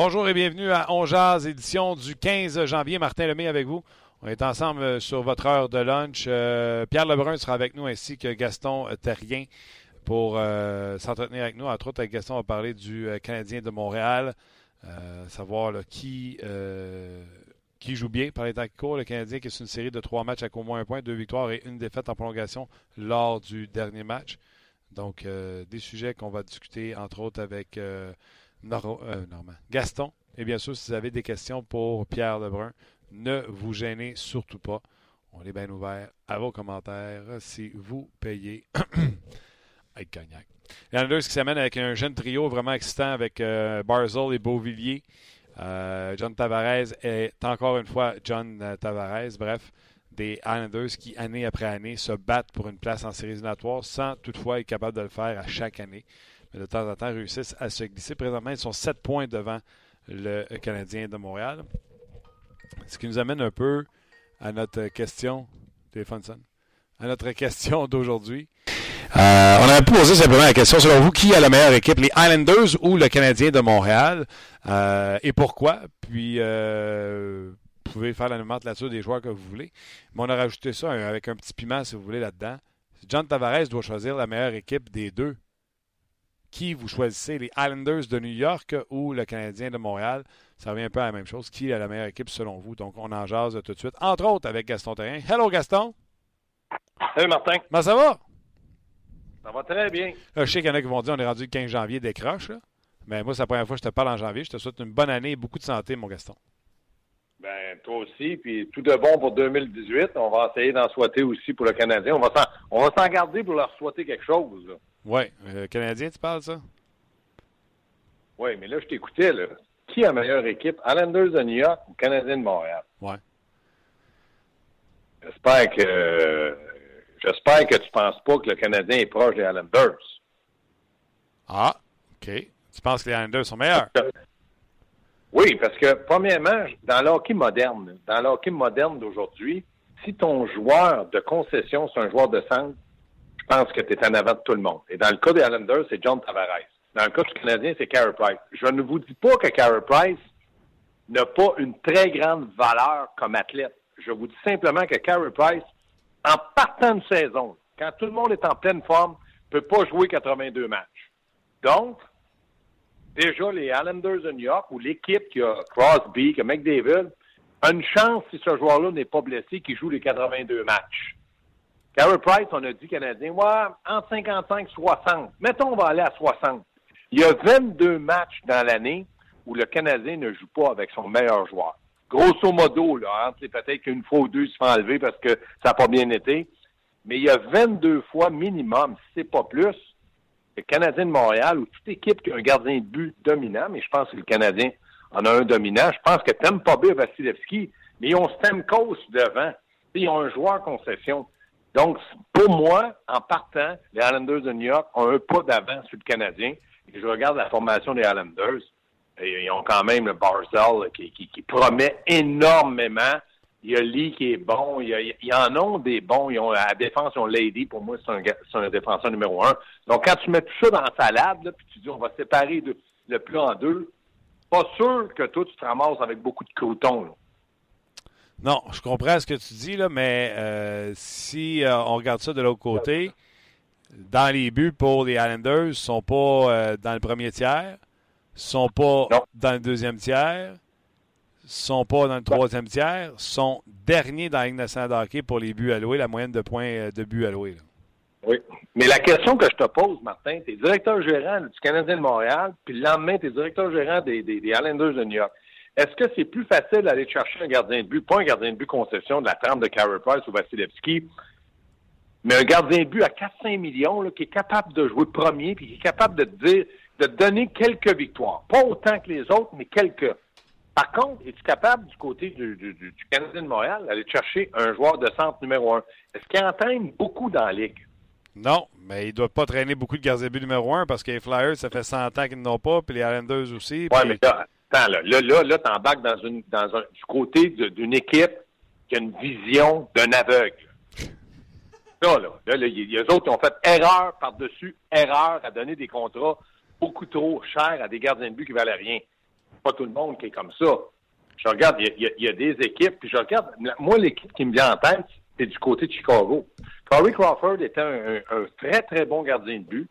Bonjour et bienvenue à On Jazz, édition du 15 janvier. Martin Lemay avec vous. On est ensemble euh, sur votre heure de lunch. Euh, Pierre Lebrun sera avec nous ainsi que Gaston Terrien pour euh, s'entretenir avec nous. Entre autres, avec Gaston, on va parler du Canadien de Montréal, savoir qui, qui joue bien par les temps qui. Le Canadien qui est une série de trois matchs avec au moins un point, deux victoires et une défaite en prolongation lors du dernier match. Donc, des sujets qu'on va discuter, entre autres, avec euh, Gaston. Et bien sûr, si vous avez des questions pour Pierre Lebrun, ne vous gênez surtout pas. On est bien ouvert à vos commentaires si vous payez avec Cognac. Islanders qui s'amène avec un jeune trio vraiment excitant avec euh, Barzell et Beauvillier. Euh, John Tavares est encore une fois John Tavares. Bref, des Islanders qui, année après année, se battent pour une place en séries éliminatoires sans toutefois être capable de le faire à chaque année mais de temps en temps réussissent à se glisser. Présentement, ils sont sept points devant le Canadien de Montréal. Ce qui nous amène un peu à notre question, téléphone à notre question d'aujourd'hui. Euh, on a posé simplement la question, selon vous, qui a la meilleure équipe, les Islanders ou le Canadien de Montréal, euh, et pourquoi? Puis, euh, vous pouvez faire la nomenclature des joueurs que vous voulez. Mais on a rajouté ça avec un petit piment, si vous voulez, là-dedans. John Tavares doit choisir la meilleure équipe des deux qui vous choisissez, les Islanders de New York ou le Canadien de Montréal. Ça revient un peu à la même chose. Qui est la meilleure équipe selon vous? Donc, on en jase tout de suite. Entre autres, avec Gaston Terrien. Hello, Gaston. Salut, Martin. Comment ça va? Ça va très bien. je sais qu'il y en a qui vont dire on est rendu le 15 janvier décroche. Mais moi, c'est la première fois que je te parle en janvier. Je te souhaite une bonne année et beaucoup de santé, mon Gaston. Ben, toi aussi. Puis tout de bon pour 2018. On va essayer d'en souhaiter aussi pour le Canadien. On va s'en garder pour leur souhaiter quelque chose. Oui. Euh, Canadien, tu parles, ça? Oui, mais là, je t'écoutais, là. Qui a la meilleure équipe? Islanders de New York ou Canadien de Montréal? Oui. J'espère que j'espère que tu penses pas que le Canadien est proche des Islanders. Ah, OK. Tu penses que les Islanders sont meilleurs? Oui, parce que, premièrement, dans l'hockey moderne, dans l'hockey moderne d'aujourd'hui, si ton joueur de concession, c'est un joueur de centre, pense que tu es en avant de tout le monde. Et dans le cas des Islanders, c'est John Tavares. Dans le cas du Canadien, c'est Carey Price. Je ne vous dis pas que Carey Price n'a pas une très grande valeur comme athlète. Je vous dis simplement que Carey Price, en partant de saison, quand tout le monde est en pleine forme, ne peut pas jouer 82 matchs. Donc, déjà, les Islanders de New York ou l'équipe qui a Crosby, qui a McDavid, a une chance, si ce joueur-là n'est pas blessé, qu'il joue les 82 matchs. Carey Price, on a dit Canadien, ouais, entre 55 et 60. Mettons, on va aller à 60. Il y a 22 matchs dans l'année où le Canadien ne joue pas avec son meilleur joueur. Grosso modo, là, c'est peut-être qu'une fois ou deux il se fait enlever parce que ça n'a pas bien été. Mais il y a 22 fois minimum, si c'est pas plus, le Canadien de Montréal ou toute équipe qui a un gardien de but dominant, mais je pense que le Canadien en a un dominant. Je pense que pas bien Vasilevski, mais ils ont Stamkos devant. Ils ont un joueur concession. Donc, pour moi, en partant, les Islanders de New York ont un pas d'avance sur le Canadien. Et je regarde la formation des Islanders. Ils ont quand même le Barzell qui, promet énormément. Il y a Lee qui est bon. Il y, en ont des bons. Ils ont, à la défense, ils ont Lady. Pour moi, c'est un, défenseur numéro un. Donc, quand tu mets tout ça dans la salade, puis tu dis on va séparer le plus en deux, pas sûr que toi, tu te ramasses avec beaucoup de croutons. Non, je comprends ce que tu dis, là, mais euh, si euh, on regarde ça de l'autre côté, dans les buts pour les Islanders, ils ne sont pas euh, dans le premier tiers, ne sont pas dans le deuxième tiers, ne sont pas dans le troisième tiers, sont derniers dans la Ligue nationale de hockey pour les buts alloués, la moyenne de points de buts alloués. Oui. Mais la question que je te pose, Martin, tu es directeur gérant du Canadien de Montréal, puis le lendemain, tu es directeur gérant des, des Islanders de New York. Est-ce que c'est plus facile d'aller chercher un gardien de but, pas un gardien de but concession de la trempe de Carey Price ou Vasilevski, mais un gardien de but à 4-5 millions là, qui est capable de jouer premier puis qui est capable de dire, de donner quelques victoires. Pas autant que les autres, mais quelques. Par contre, es-tu capable du côté du, du, du Canadien de Montréal d'aller chercher un joueur de centre numéro un? Est-ce qu'il entraîne beaucoup dans la ligue? Non, mais il ne doit pas traîner beaucoup de gardiens de but numéro un parce que les Flyers, ça fait 100 ans qu'ils n'ont pas, puis les Islanders aussi. Oui, mais là, là, là, là, là t'embarques dans, une, dans un, du côté d'une équipe qui a une vision d'un aveugle. Là, là, là, il y a autres qui ont fait erreur par-dessus erreur à donner des contrats beaucoup trop chers à des gardiens de but qui valaient rien. Pas tout le monde qui est comme ça. Je regarde, il y, a, des équipes, puis je regarde, moi, l'équipe qui me vient en tête, c'est du côté de Chicago. Corey Crawford était un, très, très bon gardien de but,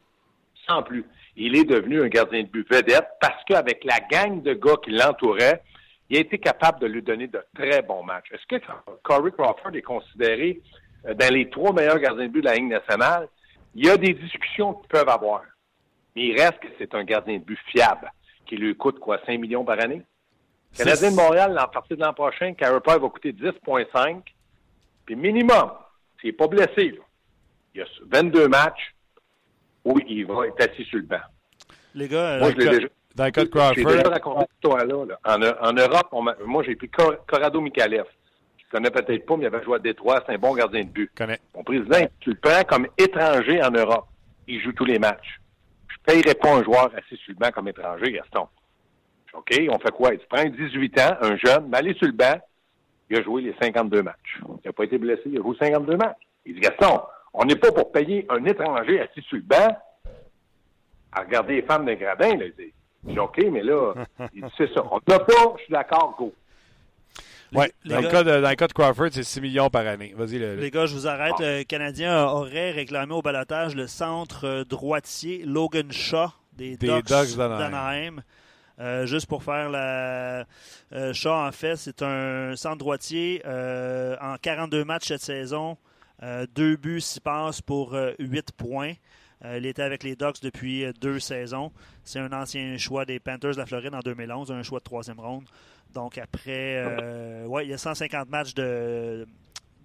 sans plus. Il est devenu un gardien de but vedette parce qu'avec la gang de gars qui l'entouraient, il a été capable de lui donner de très bons matchs. Est-ce que Corey Crawford est considéré euh, dans les trois meilleurs gardiens de but de la Ligue nationale? Il y a des discussions qu'ils peuvent avoir. Mais il reste que c'est un gardien de but fiable, qui lui coûte quoi, 5 millions par année? Canadien de Montréal, à partir de l'an prochain, Price va coûter 10,5. Puis minimum, s'il n'est pas blessé, là, il y a 22 matchs où il va être assis sur le banc. Les gars, moi, je l'ai déjà, dans le cas de Crawford. J'ai déjà raconté cette histoire-là. En, en, Europe, moi, j'ai pris Corrado Mikalev. Je ne connais peut-être pas, mais il avait joué à Détroit. C'est un bon gardien de but. Connais. Mon président, tu le prends comme étranger en Europe. Il joue tous les matchs. Je ne payerai pas un joueur assis sur le banc comme étranger, Gaston. OK, on fait quoi? Tu prends 18 ans, un jeune, mais allez sur le banc, il a joué les 52 matchs. Il n'a pas été blessé, il a joué 52 matchs. Il dit, Gaston, on n'est pas pour payer un étranger assis sur le banc à regarder les femmes de gradin. Là. Il dit, OK, mais là, il dit, c'est ça. On n'a pas, je suis d'accord, go. Oui, dans, le cas de, dans le cas de Crawford, c'est 6 millions par année. Vas-y, le, Les gars, je vous arrête. Le Canadien aurait réclamé au balotage le centre euh, droitier Logan Shaw des, des Ducks, d'Anaheim. Euh, juste pour faire la euh, Shaw, en fait, c'est un centre droitier euh, en 42 matchs cette saison. Deux buts, six passes pour 8 points. il était avec les Ducks depuis deux saisons. C'est un ancien choix des Panthers de la Floride en 2011, un choix de troisième ronde. Donc après, ouais, il y a 150 matchs de,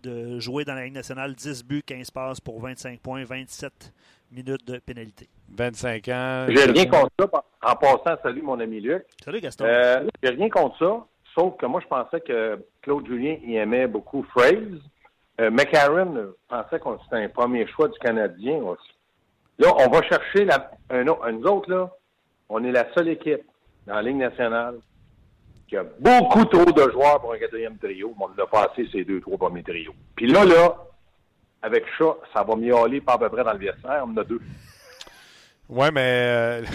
de jouer dans la Ligue nationale, 10 buts, 15 passes pour 25 points, 27 minutes de pénalité. 25 ans. J'ai rien contre ça. En passant, salut mon ami Luc. Salut Gaston. Euh, J'ai rien contre ça, sauf que moi, je pensais que Claude Julien y aimait beaucoup Phrase. Euh, McCarron pensait qu'on c'était un premier choix du Canadien aussi. Là, on va chercher la, un, là, on est la seule équipe dans la Ligue nationale qui a beaucoup trop de joueurs pour un quatrième trio. On a passé ces deux, trois premiers trios. Puis là, là, avec ça, ça va miauler pas à peu près dans le vestiaire. On en a deux. Ouais, mais. Euh...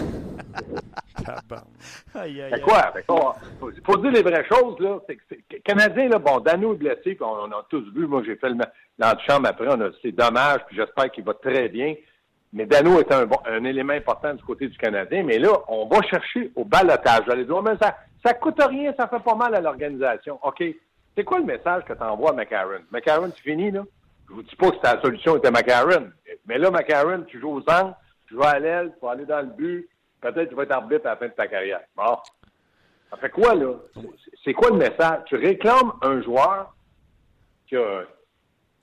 C'est quoi? Il faut dire les vraies choses, là. C'est, Canadien, là, bon, Dano est blessé, on, on, a tous vu. Moi, j'ai fait le l'antichambre après, on a, c'est dommage, puis j'espère qu'il va très bien. Mais Dano est un, bon, un élément important du côté du Canadien. Mais là, on va chercher au balotage. J'allais dire, mais ça, ça coûte rien, ça fait pas mal à l'organisation. OK. C'est quoi le message que tu envoies à McCarron? McCarron, tu finis, là? Je vous dis pas que ta solution était McCarron. Mais là, McCarron, tu joues aux angles, tu joues à l'aile, tu vas aller dans le but, peut-être tu vas être arbitre à la fin de ta carrière. Bon. Ça fait quoi, là? C'est quoi le message? Tu réclames un joueur qui a,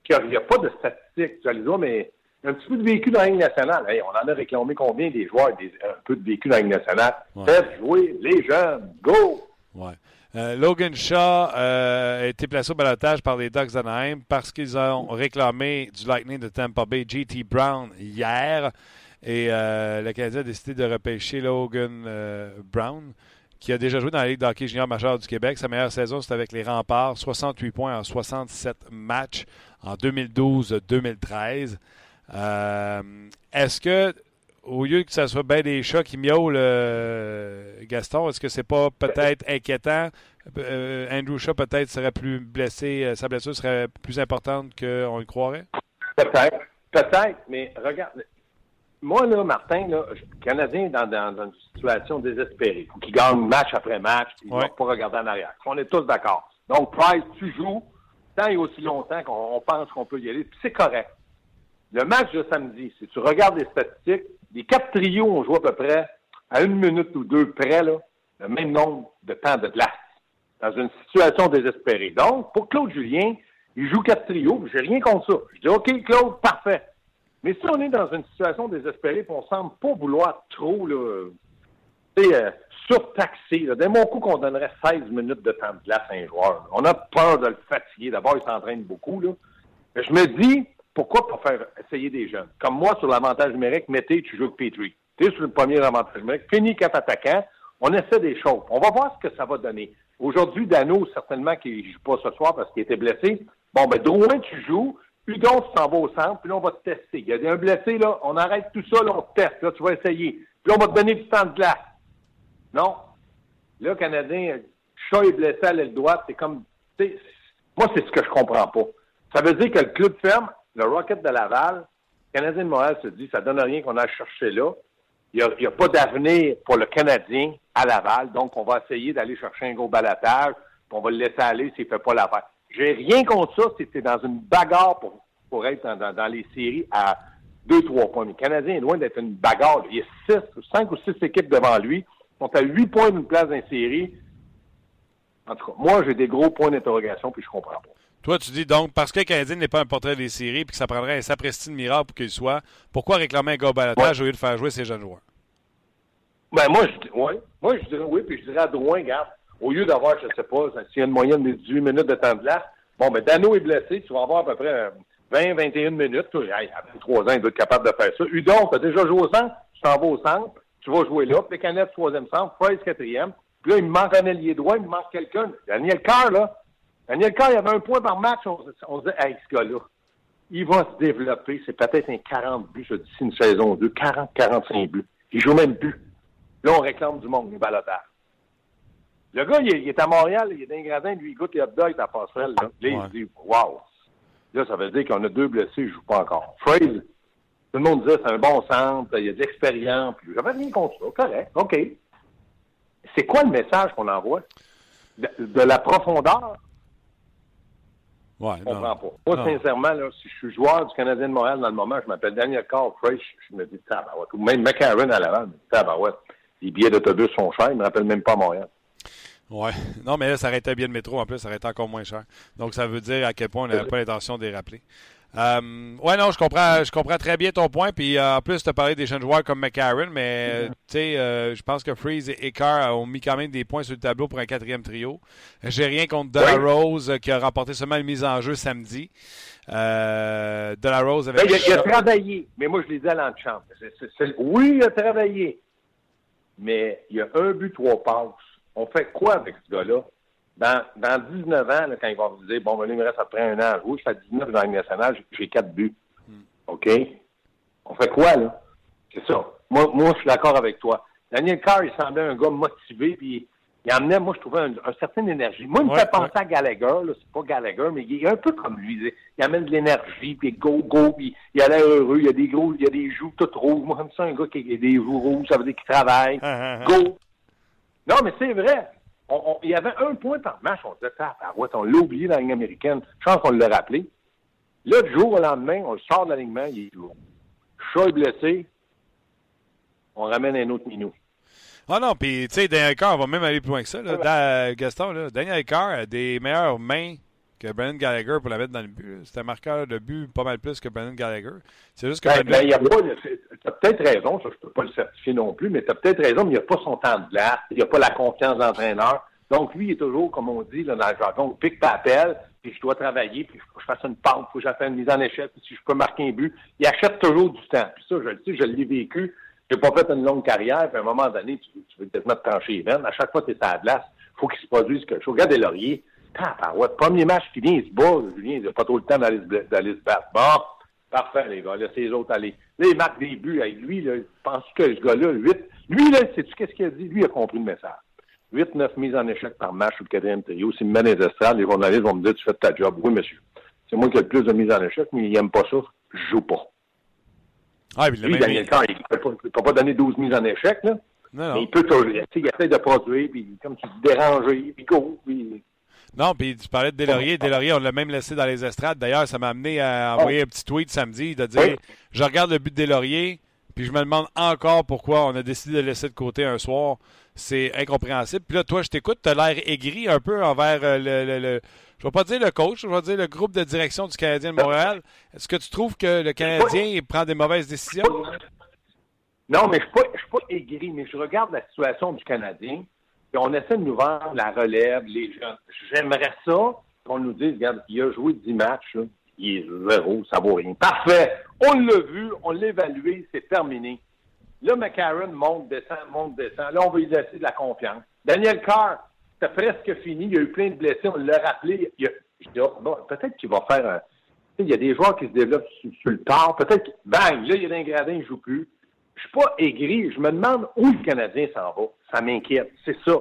qui a, a pas de statistiques. Tu vas aller dire, mais un petit peu de vécu dans la Ligue nationale. on en a réclamé combien des joueurs, des, un peu de vécu dans la Ligue nationale? Faites jouer les jeunes. Go! Ouais. Euh, Logan Shaw euh, a été placé au balotage par les Ducks d'Anaheim parce qu'ils ont réclamé du Lightning de Tampa Bay JT Brown hier. Et euh, le Canadien a décidé de repêcher Logan Brown, qui a déjà joué dans la Ligue d'hockey junior majeur du Québec. Sa meilleure saison, c'était avec les Remparts, 68 points en 67 matchs en 2012-2013. Est-ce que au lieu que ce soit bien des chats qui miaulent, euh, Gaston, est-ce que c'est pas peut-être inquiétant? Euh, Andrew Shaw peut-être serait plus blessé, euh, sa blessure serait plus importante qu'on le croirait? Peut-être, peut-être, mais regarde, moi, là, Martin, là, Canadien dans, dans, une situation désespérée. Il faut qu'il gagne match après match, il ne va pas regarder en arrière. On est tous d'accord. Donc, Price, tu joues tant et aussi longtemps qu'on pense qu'on peut y aller, puis c'est correct. Le match de samedi, si tu regardes les statistiques, les quatre trios ont joué à peu près à une minute ou deux près, là, le même nombre de temps de glace. dans une situation désespérée. Donc, pour Claude Julien, il joue quatre trios, j'ai rien contre ça. Je dis, OK, Claude, parfait. Mais si on est dans une situation désespérée et on semble pas vouloir trop, là, euh, surtaxer, d'un mon coup qu'on donnerait 16 minutes de temps de glace à un joueur. On a peur de le fatiguer. D'abord, il s'entraîne beaucoup, là. je me dis, pourquoi pas faire essayer des jeunes? Comme moi, sur l'avantage numérique, mettez, tu joues avec Petrie. Tu es sur le premier avantage numérique, finis quatre attaquants, on essaie des choses. On va voir ce que ça va donner. Aujourd'hui, Dano, certainement qu'il ne joue pas ce soir parce qu'il était blessé. Bon, ben, Drouin, tu joues. Hudon, s'en vas au centre, puis là, on va te tester. Il y a un blessé, là, on arrête tout ça, là, on te teste, là, tu vas essayer. Puis là, on va te donner du temps de glace. Non. Là, le Canadien, chat est blessé à l'aile droite, c'est comme, moi, c'est ce que je comprends pas. Ça veut dire que le club ferme, le Rocket de Laval, le Canadien de Montréal se dit, ça donne rien qu'on a cherché là. Il n'y a, pas d'avenir pour le Canadien à Laval, donc on va essayer d'aller chercher un gros balatage, puis on va le laisser aller s'il ne fait pas l'affaire. J'ai rien contre ça c'est dans une bagarre pour, pour être dans, les séries à deux, trois points. Mais le Canadien est loin d'être une bagarre. Il y a six, cinq ou six équipes devant lui. Ils sont à huit points d'une place dans série. En tout cas, moi, j'ai des gros points d'interrogation, puis je comprends pas. Toi, tu dis donc, parce que le Canadien n'est pas un portrait des séries, puis que ça prendrait un sapristi de miracle pour qu'il soit, pourquoi réclamer un gars au au lieu de faire jouer ces jeunes joueurs? Ben, moi, je, ouais. moi, je dirais oui, puis je dirais à Drouin, regarde, au lieu d'avoir, je ne sais pas, s'il y a une moyenne de 18 minutes de temps de glace, bon, mais Dano est blessé, tu vas avoir à peu près 20, 21 minutes. Hey, à 23 ans, il doit être capable de faire ça. Udon, tu as déjà joué au centre, tu t'en vas au centre, tu vas jouer là, puis Canettes, troisième centre, Price, quatrième. Puis là, il me manque un ailier droit, il me manque quelqu'un. Daniel Carr, là. Daniel Carr, il avait un point par match. On, on se dit, hey, ce gars-là, il va se développer. C'est peut-être un 40 buts d'ici une saison 2, 40, 45 buts. Il joue même plus. Là, on réclame du monde, les balotages. Le gars, il est, à Montréal, il est d'un gradin, lui, il goûte les hot dogs à la passerelle. Là, là il dit Wow! Là, ça veut dire qu'on a deux blessés, il ne joue pas encore. Phrase, tout le monde disait c'est un bon centre, il y a de l'expérience. J'avais rien contre ça. Correct, OK. C'est quoi le message qu'on envoie? De, la profondeur? Ouais, je comprends pas. Moi, sincèrement, là, si je suis joueur du Canadien de Montréal dans le moment, je m'appelle Daniel Carl Fresh, je me dis tabarouette. Ou même McCarron à l'avant, je me dis tabarouette les billets d'autobus sont chers. Ils ne me rappellent même pas Montréal. Oui. Non, mais là, ça arrêtait bien de métro en plus, ça arrêtait encore moins cher. Donc, ça veut dire à quel point on n'avait pas l'intention de les rappeler. Euh, oui, non, je comprends, je comprends très bien ton point. Puis euh, en plus, tu as parlé des jeunes joueurs comme McCarron, mais mm-hmm. tu sais, euh, je pense que Freeze et Carr ont mis quand même des points sur le tableau pour un quatrième trio. J'ai rien contre De La Rose qui a remporté seulement une mise en jeu samedi. de La Rose avait. Ben, il, a, travaillé, mais moi je l'ai dit à l'enchant. Oui, il a travaillé mais il y a un but, trois passes. On fait quoi avec ce gars-là? Dans, dans 19 ans, quand il va vous dire, bon, ben, il me reste après un an Oui, je fais 19 dans la nationale, j'ai quatre buts. Hmm. OK? On fait quoi, là? C'est ça. Moi, moi, je suis d'accord avec toi. Daniel Carr, il semblait un gars motivé, puis il amenait, moi, je trouvais un, un certain énergie. Moi, il me fait penser à Gallagher, là, c'est pas Gallagher, mais il est un peu comme lui. Il amène de l'énergie, puis go, go, puis il a l'air heureux, il y a des gros, il y a des joues toutes rouges. Moi, j'aime ça, un gars qui a des joues rouges, ça veut dire qu'il travaille. Ah, ah, ah. go! Non, mais c'est vrai. il y avait un point par match, on disait, ah, on l'a oublié dans la ligne américaine. Je pense qu'on l'a rappelé. Là, du jour au lendemain, on le sort de l'alignement, il est toujours. Chat est blessé, on ramène un autre minou. Ah non, puis tu sais, Daniel Carr va même aller plus loin que ça. Là. Gaston, là, Daniel Carr a des meilleures mains que Brendan Gallagher pour la mettre dans le but. C'est un marqueur de but pas mal plus que Brendan Gallagher. C'est juste que. Ben, ben, tu as peut-être raison, ça, je peux pas le certifier non plus, mais tu as peut-être raison, mais il n'y a pas son temps de glace, il n'y a pas la confiance d'entraîneur. Donc, lui, il est toujours, comme on dit là, dans le jargon, pique papel, puis je dois travailler, puis faut que je fasse une pente, faut que je une mise en échec, puis si je peux marquer un but. Il achète toujours du temps. Puis ça, je le sais, je l'ai vécu. Tu n'as pas fait une longue carrière, puis à un moment donné, tu, veux peut-être mettre trancher les veines. À chaque fois que tu es à la glace, faut qu'il se produise quelque chose. Regarde des lauriers. Ouais, premier match fini, il se bat. Julien, il n'a pas trop le temps d'aller se, battre. Bon, parfait, les gars. Laissez les autres aller. Là, il marque des buts. Avec lui, là, pense que ce gars-là, 8. Lui, là, sais-tu qu'est-ce qu'il a dit? Lui, il a compris le message. 8-9 mises en échec par match sur le quatrième trio. S'il me met les estrades, les journalistes vont me dire Tu fais ta job. Oui, monsieur. C'est moi qui ai le plus de mises en échec, mais il n'aime pas ça. Je joue pas. Ah, puis Lui, Daniel Carr, il ne peut, pas donner 12 mises en échec, là. Non, non. Mais il peut toujours. Il essaie de produire, puis comme tu dis, déranger, puis go, puis... Non, puis tu parlais de Delaurier. Delaurier, on l'a même laissé dans les estrades. D'ailleurs, ça m'a amené à envoyer un petit tweet samedi de dire Je regarde le but de Delaurier, Puis je me demande encore pourquoi on a décidé de laisser de côté un soir. C'est incompréhensible. Puis là, toi, je t'écoute, tu as l'air aigri un peu envers euh, le, le, je vais pas dire le coach, je vais dire le groupe de direction du Canadien de Montréal. Est-ce que tu trouves que le Canadien prend des mauvaises décisions? Non, mais je ne suis, pas aigri, mais je regarde la situation du Canadien. On essaie de nous vendre la relève, les jeunes. J'aimerais ça qu'on nous dise, regarde, il a joué 10 matchs, il est zéro, ça vaut rien. Parfait. On l'a vu, on l'a évalué, c'est terminé. Là, McCarron monte, descend, monte, descend. Là, on va lui laisser de la confiance. Daniel Carr, c'est presque fini. Il y a eu plein de blessés. On l'a rappelé. Bon, peut-être qu'il va faire un. Il y a des joueurs qui se développent sur, le tard. Peut-être que, bang, là, il y a un gradin, il ne joue plus. Je suis pas aigri. Je me demande où le Canadien s'en va. Ça m'inquiète. C'est ça.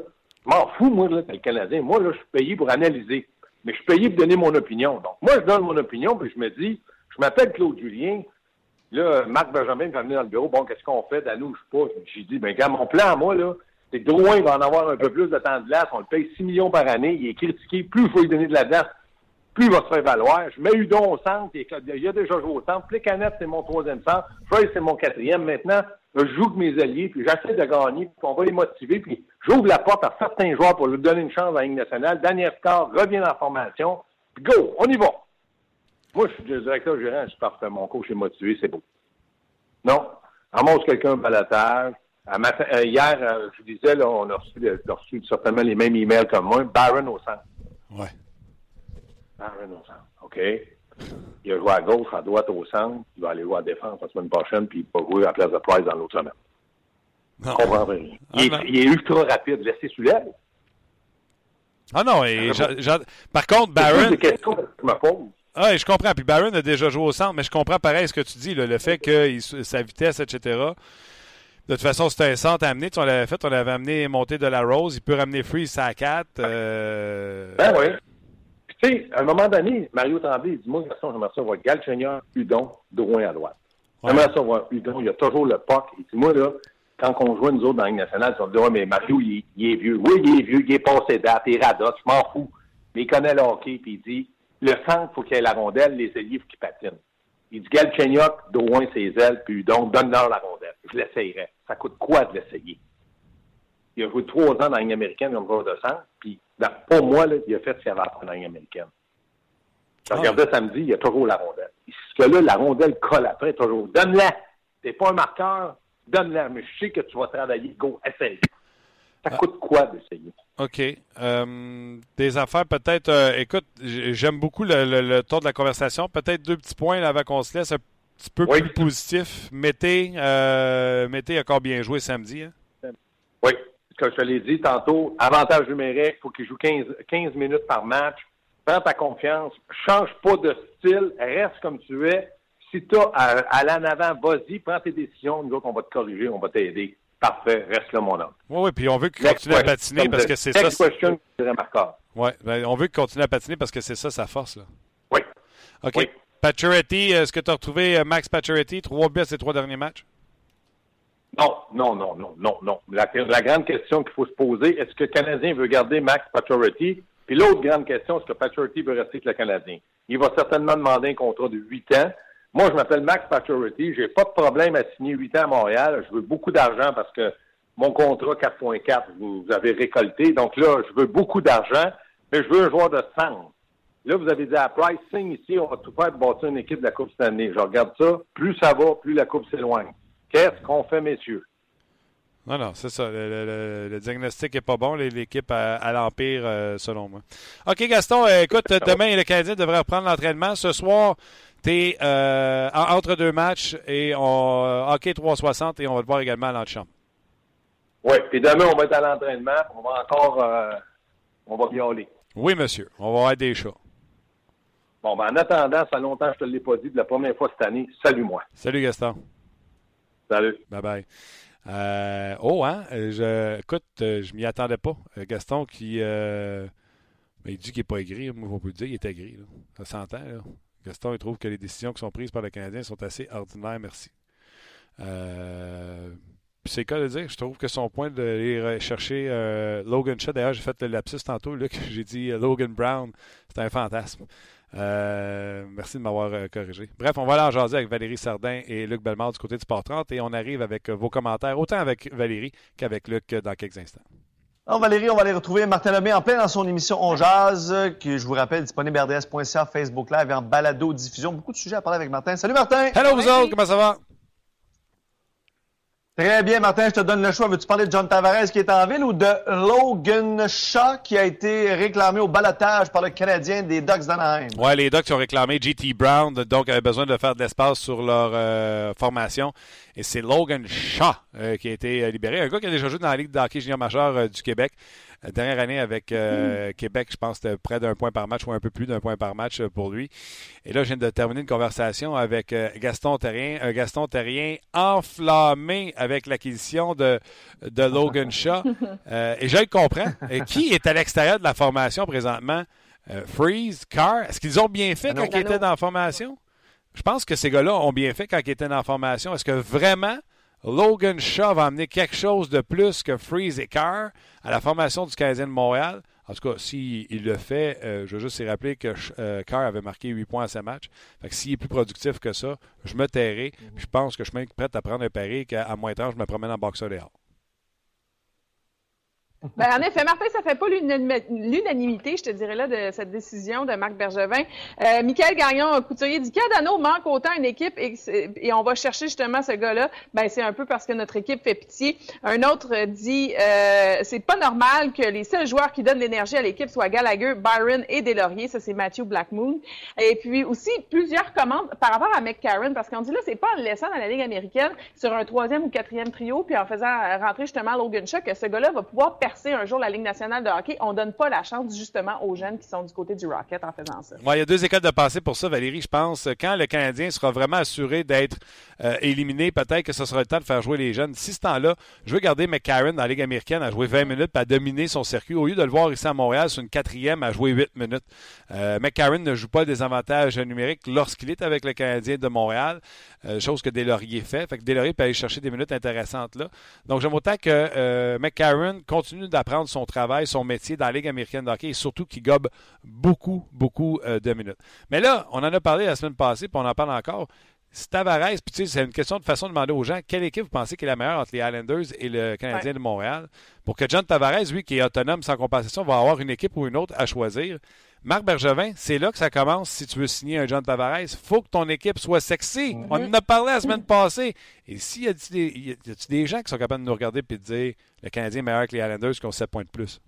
Je m'en fous, moi, là, le Canadien. Moi, là, je suis payé pour analyser. Mais je suis payé pour donner mon opinion. Donc, moi, je donne mon opinion, puis je me dis, je m'appelle Claude Julien. Là, Marc Benjamin va venir dans le bureau. Bon, qu'est-ce qu'on fait? D'anou, je sais pas. J'ai dit, ben, regarde, mon plan, moi, là, c'est que Drouin va en avoir un peu plus de temps de glace. On le paye 6 millions par année. Il est critiqué. Plus il faut lui donner de la glace, plus il va se faire valoir. Je mets Udon au centre. Il a déjà joué au centre. Plécanette, c'est mon troisième centre. Frey, c'est mon quatrième. Maintenant, je joue avec mes alliés, puis j'essaie de gagner, puis on va les motiver, puis j'ouvre la porte à certains joueurs pour lui donner une chance à la Ligue nationale. Daniel Scar revient la formation, puis go, on y va. Moi, je suis le directeur gérant, je parfait. Mon coach est motivé, c'est beau. Non. Annonce quelqu'un un balatage. Euh, hier, euh, je vous disais, là, on a reçu, certainement les mêmes emails comme moi. Baron au centre. Ouais. Baron au centre. OK. Il a joué à gauche, à droite, au centre. Il va aller jouer à défense la semaine prochaine, puis il va jouer à la place de Price dans l'autre semaine. Non. comprends rien. Ah, il, est, ultra rapide. Laissez sous l'aile. Ah non, et par contre, Baron. Des questions que je me pose. Ah, je comprends. Puis Baron a déjà joué au centre, mais je comprends pareil ce que tu dis, le fait que sa vitesse, etc. De toute façon, c'était un centre à amener. Tu, on l'avait fait, on l'avait amené monter de la Rose. Il peut ramener Freeze à 4. Euh... Ben oui tu sais, à un moment donné, Mario Tremblay, il dit Moi, façon, j'aimerais ça voir Galchenyuk, Udon, Drouin à droite. J'aimerais ça voir Udon, il y a toujours le POC. Il dit Moi, là, quand on joue nous autres dans la Ligue nationale, on dit Ouais, mais Mario, il, est vieux. Oui, il est vieux, il est passé date, il est radote, je m'en fous. Mais il connaît le hockey, puis il dit Le centre, il faut qu'il ait la rondelle, les ailiers, il faut qu'ils patinent. Il dit Galchenyuk, Drouin, ses ailes, puis Udon, donne-leur la rondelle. Je l'essayerai. Ça coûte quoi de l'essayer? Il a joué trois ans dans la Ligue américaine comme joueur de centre, puis pour moi, là, il a fait ce qu'il avait à la Ligue américaine. Je ah. regardais samedi, il y a toujours la rondelle. Ce que là, la rondelle colle après, toujours. Donne-la! T'es pas un marqueur, donne-la. Mais je sais que tu vas travailler. Go, essaye. Ça ah. coûte quoi d'essayer? OK. Euh, des affaires, peut-être. Euh, écoute, j'aime beaucoup le, le, tour de la conversation. Peut-être deux petits points avant qu'on se laisse un petit peu plus positif. Mété, euh, Mété a encore bien joué samedi. Hein? Oui comme je te l'ai dit tantôt, avantage numérique, il faut qu'il joue 15, 15 minutes par match. Prends ta confiance, change pas de style, reste comme tu es. Si tu as à, aller en avant, vas-y, prends tes décisions. Nous autres, on va te corriger, on va t'aider. Parfait, reste là, mon homme. Oui, oui, puis on veut qu'il continue à patiner parce que c'est ça. question, Oui, ben, on veut qu'il continue à patiner parce que c'est ça sa force. Là. Oui. OK. Oui. est-ce que tu as retrouvé euh, Max Pacioretty, trois buts ces trois derniers matchs? Non, non, non, non, non, non. La, grande question qu'il faut se poser, est-ce que le Canadien veut garder Max Pacioretty? Puis l'autre grande question, est-ce que Pacioretty veut rester avec le Canadien? Il va certainement demander un contrat de 8 ans. Moi, je m'appelle Max Pacioretty. J'ai pas de problème à signer 8 ans à Montréal. Je veux beaucoup d'argent parce que mon contrat 4.4, vous, avez récolté. Donc là, je veux beaucoup d'argent, mais je veux un joueur de centre. Là, vous avez dit à Price, signe ici, on va tout faire pour bâtir une équipe de la Coupe cette année. Je regarde ça. Plus ça va, plus la Coupe s'éloigne. Qu'est-ce qu'on fait, messieurs? Non, non, c'est ça. Le, diagnostic n'est pas bon. L'équipe à, l'Empire, euh, selon moi. OK, Gaston, euh, écoute, demain, le Canadien devrait reprendre l'entraînement. Ce soir, tu es euh, entre deux matchs et on, hockey 360 et on va te voir également à l'antichambre. Oui, puis demain, on va être à l'entraînement. On va encore. on va violer. Oui, monsieur. On va avoir des chats. Bon, ben, en attendant, ça fait longtemps que je ne te l'ai pas dit, de la première fois cette année, salut-moi. Salut, Gaston. Salut. Bye bye. Euh, oh, hein? Je, écoute, euh, je m'y attendais pas. Euh, Gaston qui. Ben, il dit qu'il n'est pas aigri. Moi, on peut dire qu'il est aigri. Ça s'entend. Gaston, il trouve que les décisions qui sont prises par le Canadien sont assez ordinaires. Merci. c'est le cas de dire. Je trouve que son point d'aller chercher Logan Shaw, d'ailleurs, j'ai fait le lapsus tantôt, là, que j'ai dit Logan Brown, c'est un fantasme. Euh, merci de m'avoir euh, corrigé. Bref, on va aller en jaser avec Valérie Sardin et Luc Bellemare du côté du Sport 30 et on arrive avec vos commentaires, autant avec Valérie qu'avec Luc dans quelques instants. Alors Valérie, on va aller retrouver Martin Lemay en plein dans son émission On Jazz, qui, je vous rappelle, disponible rds.ca, Facebook Live et en balado-diffusion. Beaucoup de sujets à parler avec Martin. Salut Martin! Hello vous autres, comment ça va? Très bien, Martin, je te donne le choix. Veux-tu parler de John Tavares qui est en ville ou de Logan Shaw qui a été réclamé au balotage par le Canadien des Ducks d'Anaheim? Oui, les Ducks ont réclamé JT Brown, donc avaient besoin de faire de l'espace sur leur euh, formation. Et c'est Logan Shaw euh, qui a été libéré. Un gars qui a déjà joué dans la Ligue de hockey junior euh, du Québec. Dernière année avec euh, hmm. Québec, je pense que c'était près d'un point par match ou un peu plus d'un point par match euh, pour lui. Et là, je viens de terminer une conversation avec euh, Gaston Terrien. Gaston Terrien enflammé avec l'acquisition de, de Logan Shaw. et je le comprends. qui est à l'extérieur de la formation présentement? Freeze, Carr. Est-ce qu'ils ont bien fait quand ils étaient dans la formation? Je pense que ces gars-là ont bien fait quand ils étaient dans la formation. Est-ce que vraiment Logan Shaw va amener quelque chose de plus que Freeze et Carr à la formation du Canadien de Montréal. En tout cas, s'il le fait, euh, je veux juste rappeler que euh, Carr avait marqué 8 points à ce match. Fait que s'il est plus productif que ça, je me tairai. Je pense que je suis prêt à prendre un pari qu'à moins temps, je me promène en boxeur dehors. Ben, en effet, Martin, ça fait pas l'unanimité, je te dirais, là, de cette décision de Marc Bergevin. Euh, Michael Gagnon, couturier dit Cadano manque autant une équipe et, on va chercher justement ce gars-là. Ben, c'est un peu parce que notre équipe fait pitié. Un autre dit euh, c'est pas normal que les seuls joueurs qui donnent l'énergie à l'équipe soient Gallagher, Byron et Deslauriers. Ça, c'est Matthew Blackmoon. Et puis aussi, plusieurs commandes par rapport à McCarron, parce qu'on dit là, c'est pas en laissant dans la Ligue américaine sur un troisième ou quatrième trio, puis en faisant rentrer justement Logan Shaw que ce gars-là va pouvoir un jour la Ligue nationale de hockey. On donne pas la chance justement aux jeunes qui sont du côté du Rocket en faisant ça. il y a deux écoles de passé pour ça, Valérie. Je pense quand le Canadien sera vraiment assuré d'être euh, éliminé, peut-être que ce sera le temps de faire jouer les jeunes. Si ce temps-là, je veux garder McCarron dans la Ligue américaine à jouer 20 minutes, à dominer son circuit, au lieu de le voir ici à Montréal sur une quatrième à jouer 8 minutes. Euh, McCarron ne joue pas des avantages numériques lorsqu'il est avec le Canadien de Montréal, euh, chose que Delaurier fait. Fait que peut aller chercher des minutes intéressantes là. Donc j'aime autant que euh, McCarron continue d'apprendre son travail, son métier dans la Ligue américaine de hockey et surtout qu'il gobe beaucoup, beaucoup de minutes. Mais là, on en a parlé la semaine passée, puis on en parle encore. Tavares, puis c'est une question de façon de demander aux gens quelle équipe vous pensez qui est la meilleure entre les Islanders et le Canadien de Montréal? Pour que John Tavares, lui, qui est autonome sans compensation, va avoir une équipe ou une autre à choisir. Marc Bergevin, c'est là que ça commence si tu veux signer un John Tavares. Il faut que ton équipe soit sexy. On en a parlé la semaine passée. Et s'il y a, des gens qui sont capables de nous regarder et de dire le Canadien est meilleur que les Islanders qui ont 7 points de plus?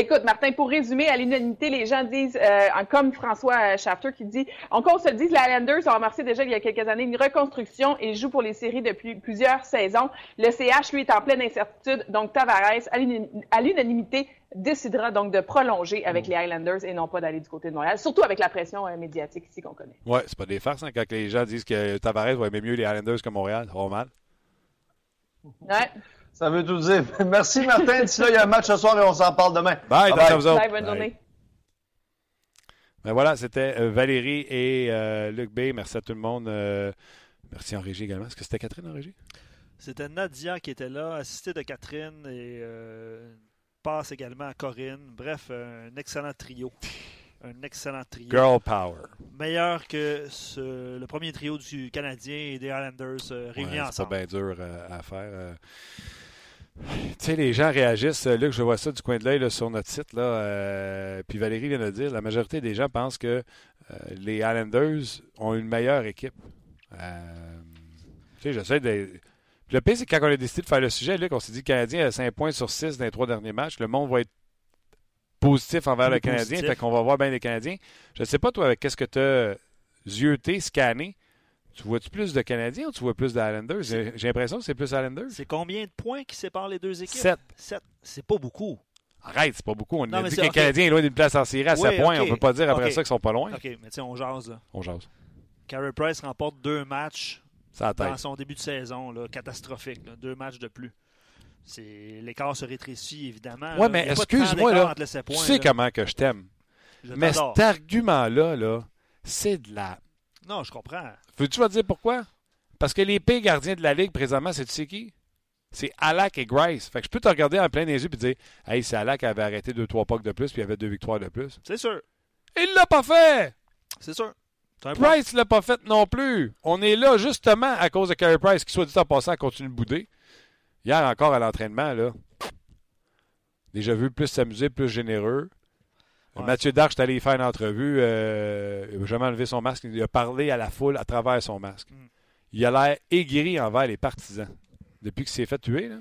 Écoute, Martin, pour résumer, à l'unanimité, les gens disent, euh, comme François Shafter qui dit, encore se dise, les Islanders ont amorcé déjà il y a quelques années une reconstruction et jouent pour les séries depuis plusieurs saisons. Le CH, lui, est en pleine incertitude. Donc, Tavares, à l'unanimité, décidera donc de prolonger avec les Islanders et non pas d'aller du côté de Montréal, surtout avec la pression euh, médiatique ici qu'on connaît. Ouais, c'est pas des farces hein, quand les gens disent que Tavares va aimer mieux les Islanders que Montréal. Ça va mal. Ouais. Ça veut tout dire. Merci, Martin. D'ici là, il y a un match ce soir et on s'en parle demain. Bye, bye. bye, bonne journée. Ben voilà, c'était euh, Valérie et euh, Luc B. Merci à tout le monde. Euh, merci en régie également. Est-ce que c'était Catherine en régie? C'était Nadia qui était là, assistée de Catherine et passe également à Corinne. Bref, un excellent trio. Un excellent trio. Girl Power. Meilleur que le premier trio du Canadien et des Islanders réunis ensemble. C'est pas bien dur à faire. Tu sais, les gens réagissent. Euh, Luc, je vois ça du coin de l'œil sur notre site. Là, euh, puis Valérie vient de dire la majorité des gens pensent que euh, les Islanders ont une meilleure équipe. tu sais, j'essaie de. Le pire, c'est que quand on a décidé de faire le sujet, Luc, on s'est dit que le Canadien a 5 points sur 6 dans les trois derniers matchs. Le monde va être positif envers le Canadien. Fait qu'on va voir bien les Canadiens. Je ne sais pas, toi, avec qu'est-ce que tu as zioté, scanné. Tu vois-tu plus de Canadiens ou tu vois plus d'Islanders? J'ai l'impression que c'est plus Islanders. C'est combien de points qui séparent les deux équipes? Sept. Sept. C'est pas beaucoup. Arrête, c'est pas beaucoup. On a dit qu'un Canadien est loin d'une place en série à 7 points. On peut pas dire après ça qu'ils sont pas loin. OK, mais tiens, on jase. Là. On jase. Carey Price remporte deux matchs dans son début de saison, là, catastrophique. Deux matchs de plus. L'écart se rétrécit, évidemment. Oui, mais excuse-moi, là, tu sais comment que je t'aime. Mais cet argument-là, -là, c'est de la non, je comprends. Veux-tu vas dire pourquoi? Parce que les pires gardiens de la Ligue présentement, c'est tu sais qui? C'est Alak et Grice. Fait que je peux te regarder en plein des yeux et dire Hey, c'est Alak qui avait arrêté deux, trois pocs de plus puis il avait deux victoires de plus. C'est sûr. Il l'a pas fait! C'est sûr. Price l'a pas fait non plus. On est là justement à cause de Carey Price, qui soit dit en passant continue de bouder. Hier encore à l'entraînement, là. Déjà vu plus s'amuser, plus généreux. Mathieu Darche est allé y faire une entrevue. Euh, il n'a jamais enlevé son masque. Il a parlé à la foule à travers son masque. Mm. Il a l'air aigri envers les partisans. Depuis qu'il s'est fait tuer, là.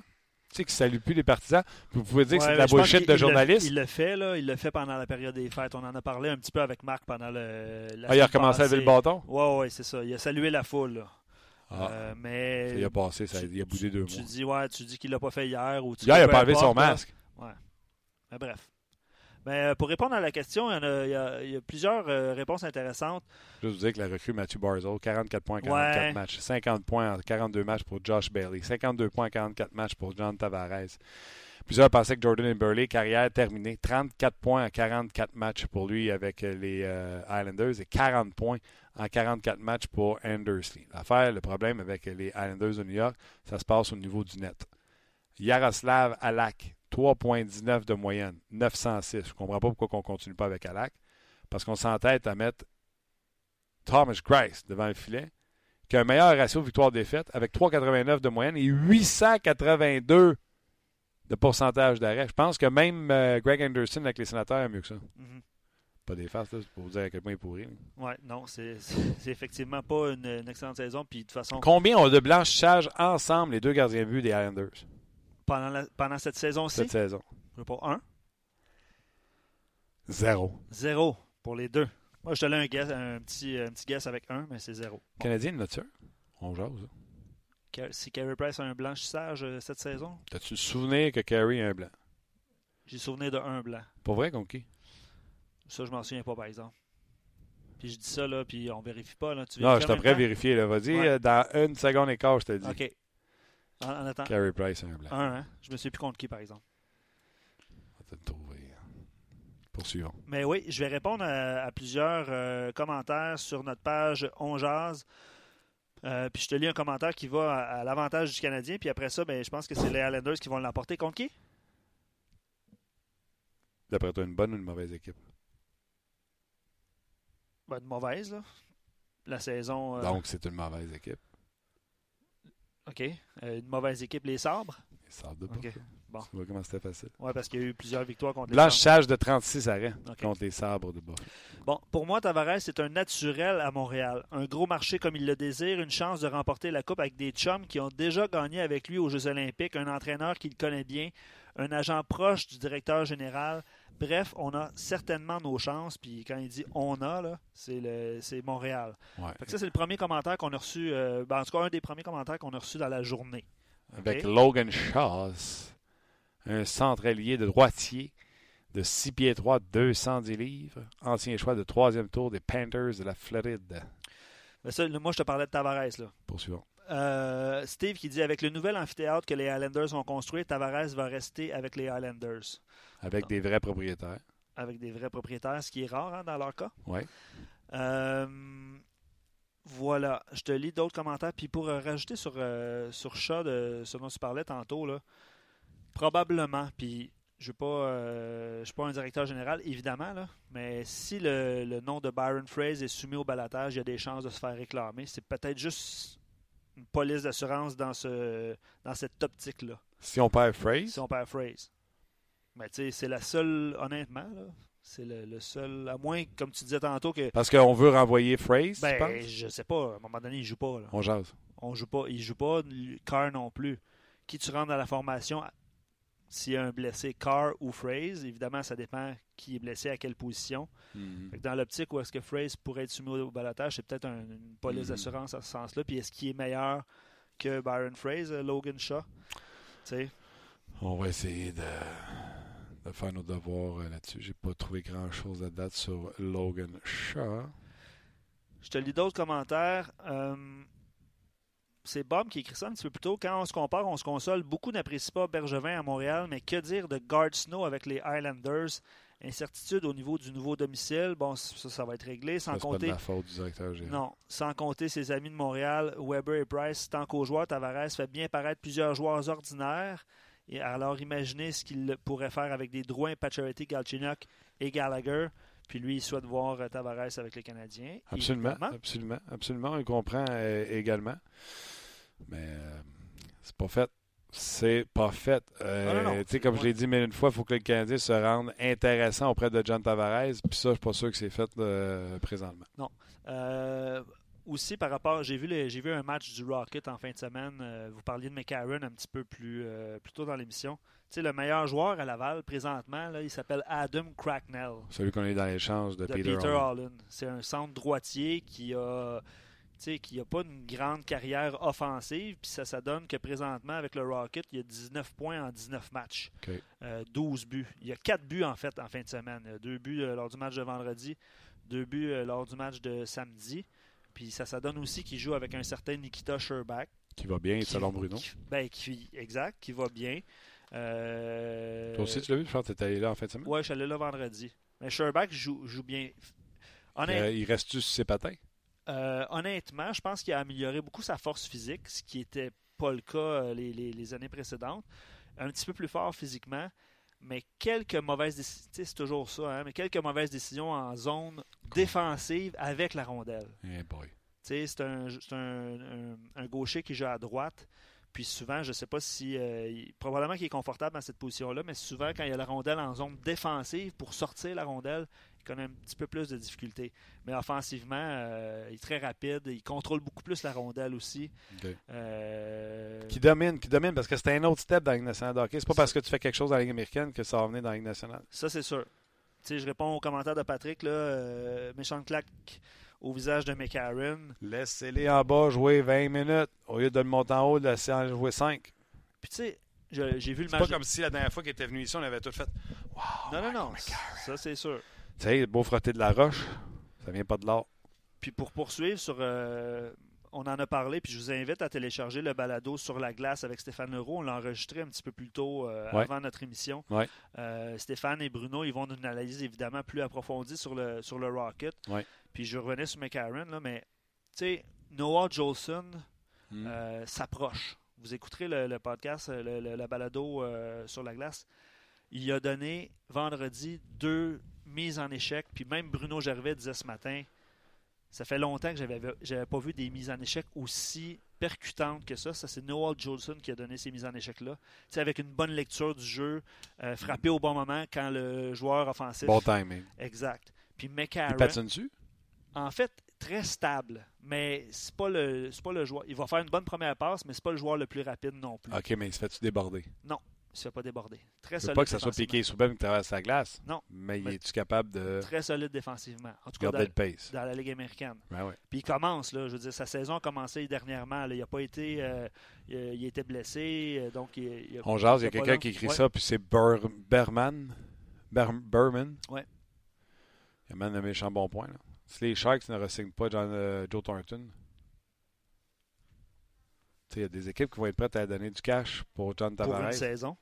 Tu sais qu'il ne salue plus les partisans. Vous pouvez dire que c'est de la bullshit de journaliste. Il l'a fait, là. Il l'a fait pendant la période des fêtes. On en a parlé un petit peu avec Marc pendant le. ah, il a recommencé à lever le bâton? Oui, oui, c'est ça. Il a salué la foule, ah. Euh, mais. il a passé, ça, il a boudé deux tu mois. Dis, ouais, tu dis qu'il l'a pas fait hier. Ou tu hier, il n'a pas enlevé son masque. Ouais. Mais bref. Mais euh, pour répondre à la question, il y, a, plusieurs euh, réponses intéressantes. Je vous dire que la recrue Mathieu Barzell, 44 points en 44 matchs. 50 points en 42 matchs pour Josh Bailey. 52 points en 44 matchs pour John Tavares. Plusieurs pensaient que Jordan Burley, carrière terminée. 34 points en 44 matchs pour lui avec les Islanders et 40 points en 44 matchs pour Andersley. L'affaire, le problème avec les Islanders de New York, ça se passe au niveau du net. Yaroslav Alak, 3,19 de moyenne, 906. Je ne comprends pas pourquoi on ne continue pas avec Alak. Parce qu'on s'entête à mettre Thomas Grice devant le filet, qui a un meilleur ratio victoire-défaite avec 3,89 de moyenne et 882 de pourcentage d'arrêt. Je pense que même euh, Greg Anderson avec les sénateurs a mieux que ça. Mm-hmm. Pas des faces, là, pour vous dire à quel point il est pourri. Oui, non, c'est effectivement pas une, excellente saison. Puis de toute façon. Combien ont de blanchissage ensemble les deux gardiens de but des Islanders? Pendant, pendant cette saison-ci? Cette saison. Pour un Zéro. Zéro pour les deux. Moi, je te un, guess, un, petit, un petit guess avec un, mais c'est zéro. Canadien, notre On jase. Si Carey Price a un blanchissage euh, cette saison? As-tu le souvenir que Carey a un blanc? J'ai souvenir de un blanc. Pour vrai, contre qui? Ça, je m'en souviens pas, par exemple. Puis je dis ça, là, puis on vérifie pas. Là. Tu non, je à vérifier. Là. Vas-y, euh, dans une seconde et quart, je te dis. OK. En, en attendant. Carey Price, un blanc. Un, hein? Je me suis plus contre qui, par exemple. On va te trouver. Poursuivons. Mais oui, je vais répondre à, plusieurs euh, commentaires sur notre page On Jazz. Euh, puis je te lis un commentaire qui va à, l'avantage du Canadien. Puis après ça, ben, je pense que c'est les Islanders qui vont l'emporter. Contre qui? D'après toi, une bonne ou une mauvaise équipe? Ben, une mauvaise, là. La saison. Euh, Donc, c'est une mauvaise équipe. OK. Euh, une mauvaise équipe, les sabres? Les sabres de okay. Bon. Tu vois comment c'était facile. Oui, parce qu'il y a eu plusieurs victoires contre les sabres. de 36 arrêts contre les sabres de bas. Bon, pour moi, Tavares, c'est un naturel à Montréal. Un gros marché comme il le désire, une chance de remporter la Coupe avec des chums qui ont déjà gagné avec lui aux Jeux Olympiques, un entraîneur qu'il connaît bien, un agent proche du directeur général. Bref, on a certainement nos chances. Puis quand il dit on a, c'est, le, c'est Montréal. ça, c'est le premier commentaire qu'on a reçu, euh, ben, en tout cas, un des premiers commentaires qu'on a reçu dans la journée. Avec Logan Shaw, un centre allié de droitier de 6 pieds 3, 210 livres, ancien choix de troisième tour des Panthers de la Floride. Ben, ça, moi, je te parlais de Tavares. Là. Poursuivons. Euh, Steve qui dit avec le nouvel amphithéâtre que les Highlanders vont construire, Tavares va rester avec les Highlanders. Avec des vrais propriétaires. Avec des vrais propriétaires, ce qui est rare hein, dans leur cas. Oui. Euh, voilà, je te lis d'autres commentaires. Puis pour euh, rajouter sur, sur Shaw, de ce dont tu parlais tantôt, là, probablement, puis je ne suis pas un directeur général, évidemment, là, mais si le, le, nom de Byron Fraser est soumis au balatage, il y a des chances de se faire réclamer. C'est peut-être juste une police d'assurance dans, ce, dans cette optique-là. Si on perd Phrase? Si on perd Phrase. Mais tu sais, c'est la seule, honnêtement, là, c'est le, seul, à moins, comme tu disais tantôt, que. Parce qu'on veut renvoyer Phrase, ben, tu penses? Je sais pas. À un moment donné, il joue pas. Là. On jase. On joue pas. Il joue pas. Carr non plus. Qui tu rentres dans la formation, s'il y a un blessé, Carr ou Phrase, évidemment, ça dépend qui est blessé à quelle position. Mhm. Dans l'optique où est-ce que Phrase pourrait être soumis au balotage, c'est peut-être une police mhm. d'assurance à ce sens-là. Puis est-ce qu'il est meilleur que Byron Phrase, euh, Logan Shaw? On va essayer de, faire nos devoirs euh, là-dessus. J'ai pas trouvé grand-chose à date sur Logan Shaw. Je te lis d'autres commentaires. Euh, c'est Bob qui écrit ça un petit peu plus tôt. Quand on se compare, on se console. Beaucoup n'apprécient pas Bergevin à Montréal, mais que dire de Guard Snow avec les Highlanders? Incertitude au niveau du nouveau domicile. Bon, ça, ça va être réglé. Sans compter. Pas faute du directeur Non, sans compter ses amis de Montréal, Weber et Price. Tant qu'aux joueurs, Tavares fait bien paraître plusieurs joueurs ordinaires. Et alors, imaginez ce qu'il pourrait faire avec des Drouin, Pacioretty, Galchenyuk et Gallagher. Puis lui, il souhaite voir Tavares avec les Canadiens. Absolument, absolument, absolument. On comprend également. Mais c'est pas fait. C'est pas fait. Euh, comme je l'ai dit mais une fois, il faut que le Canadien se rende intéressant auprès de John Tavares. Puis ça, je suis pas sûr que c'est fait euh, présentement. Non. Euh, aussi, par rapport, j'ai vu, j'ai vu un match du Rocket en fin de semaine. vous parliez de McCarron un petit peu plus, plus tôt dans l'émission. le meilleur joueur à Laval présentement, là, il s'appelle Adam Cracknell. Celui qu'on est dans l'échange de, Peter, Peter Holland. C'est un centre droitier qui a qui n'a pas une grande carrière offensive. Puis ça, ça donne que présentement, avec le Rocket, il y a 19 points en 19 matchs. 12 euh, buts. Il y a 4 buts, en fait, en fin de semaine. Deux buts euh, lors du match de vendredi, deux buts euh, lors du match de samedi. Puis ça, ça donne aussi qu'il joue avec un certain Nikita Sherbach. Qui va bien, selon Bruno. ben, qui, exact, qui va bien. Toi aussi, tu l'as vu? Je pense que tu allé là en fin de semaine? Oui, je suis allé là vendredi. Mais Sherbach joue, joue bien. il reste-tu sur ses patins? Euh, honnêtement, je pense qu'il a amélioré beaucoup sa force physique, ce qui n'était pas le cas euh, les, années précédentes. Un petit peu plus fort physiquement, mais quelques mauvaises décisions, c'est toujours ça, hein, mais quelques mauvaises décisions en zone défensive avec la rondelle. Eh c'est un, un, gaucher qui joue à droite. Puis souvent, je ne sais pas si. Euh, probablement qu'il est confortable dans cette position-là, mais souvent, quand il y a la rondelle en zone défensive, pour sortir la rondelle, connaît un petit peu plus de difficultés. Mais offensivement, euh, il est très rapide. Il contrôle beaucoup plus la rondelle aussi. Euh, qui domine, qui domine, parce que c'est un autre step dans la Ligue nationale de hockey. C'est pas parce que tu fais quelque chose dans la Ligue américaine que ça va venir dans la Ligue nationale. Ça, c'est sûr. je réponds aux commentaires de Patrick. Là, euh, méchant claque au visage de McCarron. Laissez-les en bas jouer 20 minutes au lieu de le monter en haut, de laisser en jouer 5. Puis tu sais, j'ai vu le match. C'est pas comme si la dernière fois qu'il était venu ici, on avait tout fait. non, non, non. Ça, c'est sûr. Tu sais, beau frotter de la roche, ça vient pas de l'or. Puis pour poursuivre sur. Euh, on en a parlé, puis je vous invite à télécharger le balado sur la glace avec Stéphane Leroux. On l'a enregistré un petit peu plus tôt euh, avant notre émission. Euh, Stéphane et Bruno, ils vont une analyse évidemment plus approfondie sur le, sur le Rocket. Puis je revenais sur McCarron, là, mais tu sais, Noah Jolson hmm. s'approche. Vous écouterez le, podcast, le, le balado sur la glace. Il a donné vendredi deux mise en échec. Puis même Bruno Gervais disait ce matin, ça fait longtemps que j'avais n'avais pas vu des mises en échec aussi percutantes que ça. Ça, c'est Noel Jolson qui a donné ces mises en échec-là. Tu avec une bonne lecture du jeu, euh, frappé au bon moment quand le joueur offensif. Bon timing. Exact. Puis McCarron. Il patine dessus? En fait, très stable. Mais c'est pas le pas le joueur. Il va faire une bonne première passe, mais c'est pas le joueur le plus rapide non plus. OK, mais il se fait-tu déborder? Non ne se fait pas déborder. Très solide. Pas que ça soit piqué sous même qui traverse la glace? Non. Mais, il est-tu capable de. Très solide défensivement. En tout cas, dans, le pace? dans la Ligue américaine. Ben Puis il commence, là. Je veux dire, sa saison a commencé dernièrement. Il n'a pas été. Euh, il, a été blessé. Euh, donc il, On jase, il y a quelqu'un qui écrit ça, puis c'est Berman? Berman? Ouais. Il amène un méchant bon point. Là. Si les Sharks ne ressignent pas John, euh, Joe Thornton, il y a des équipes qui vont être prêtes à donner du cash pour John Tavares. Pour une saison.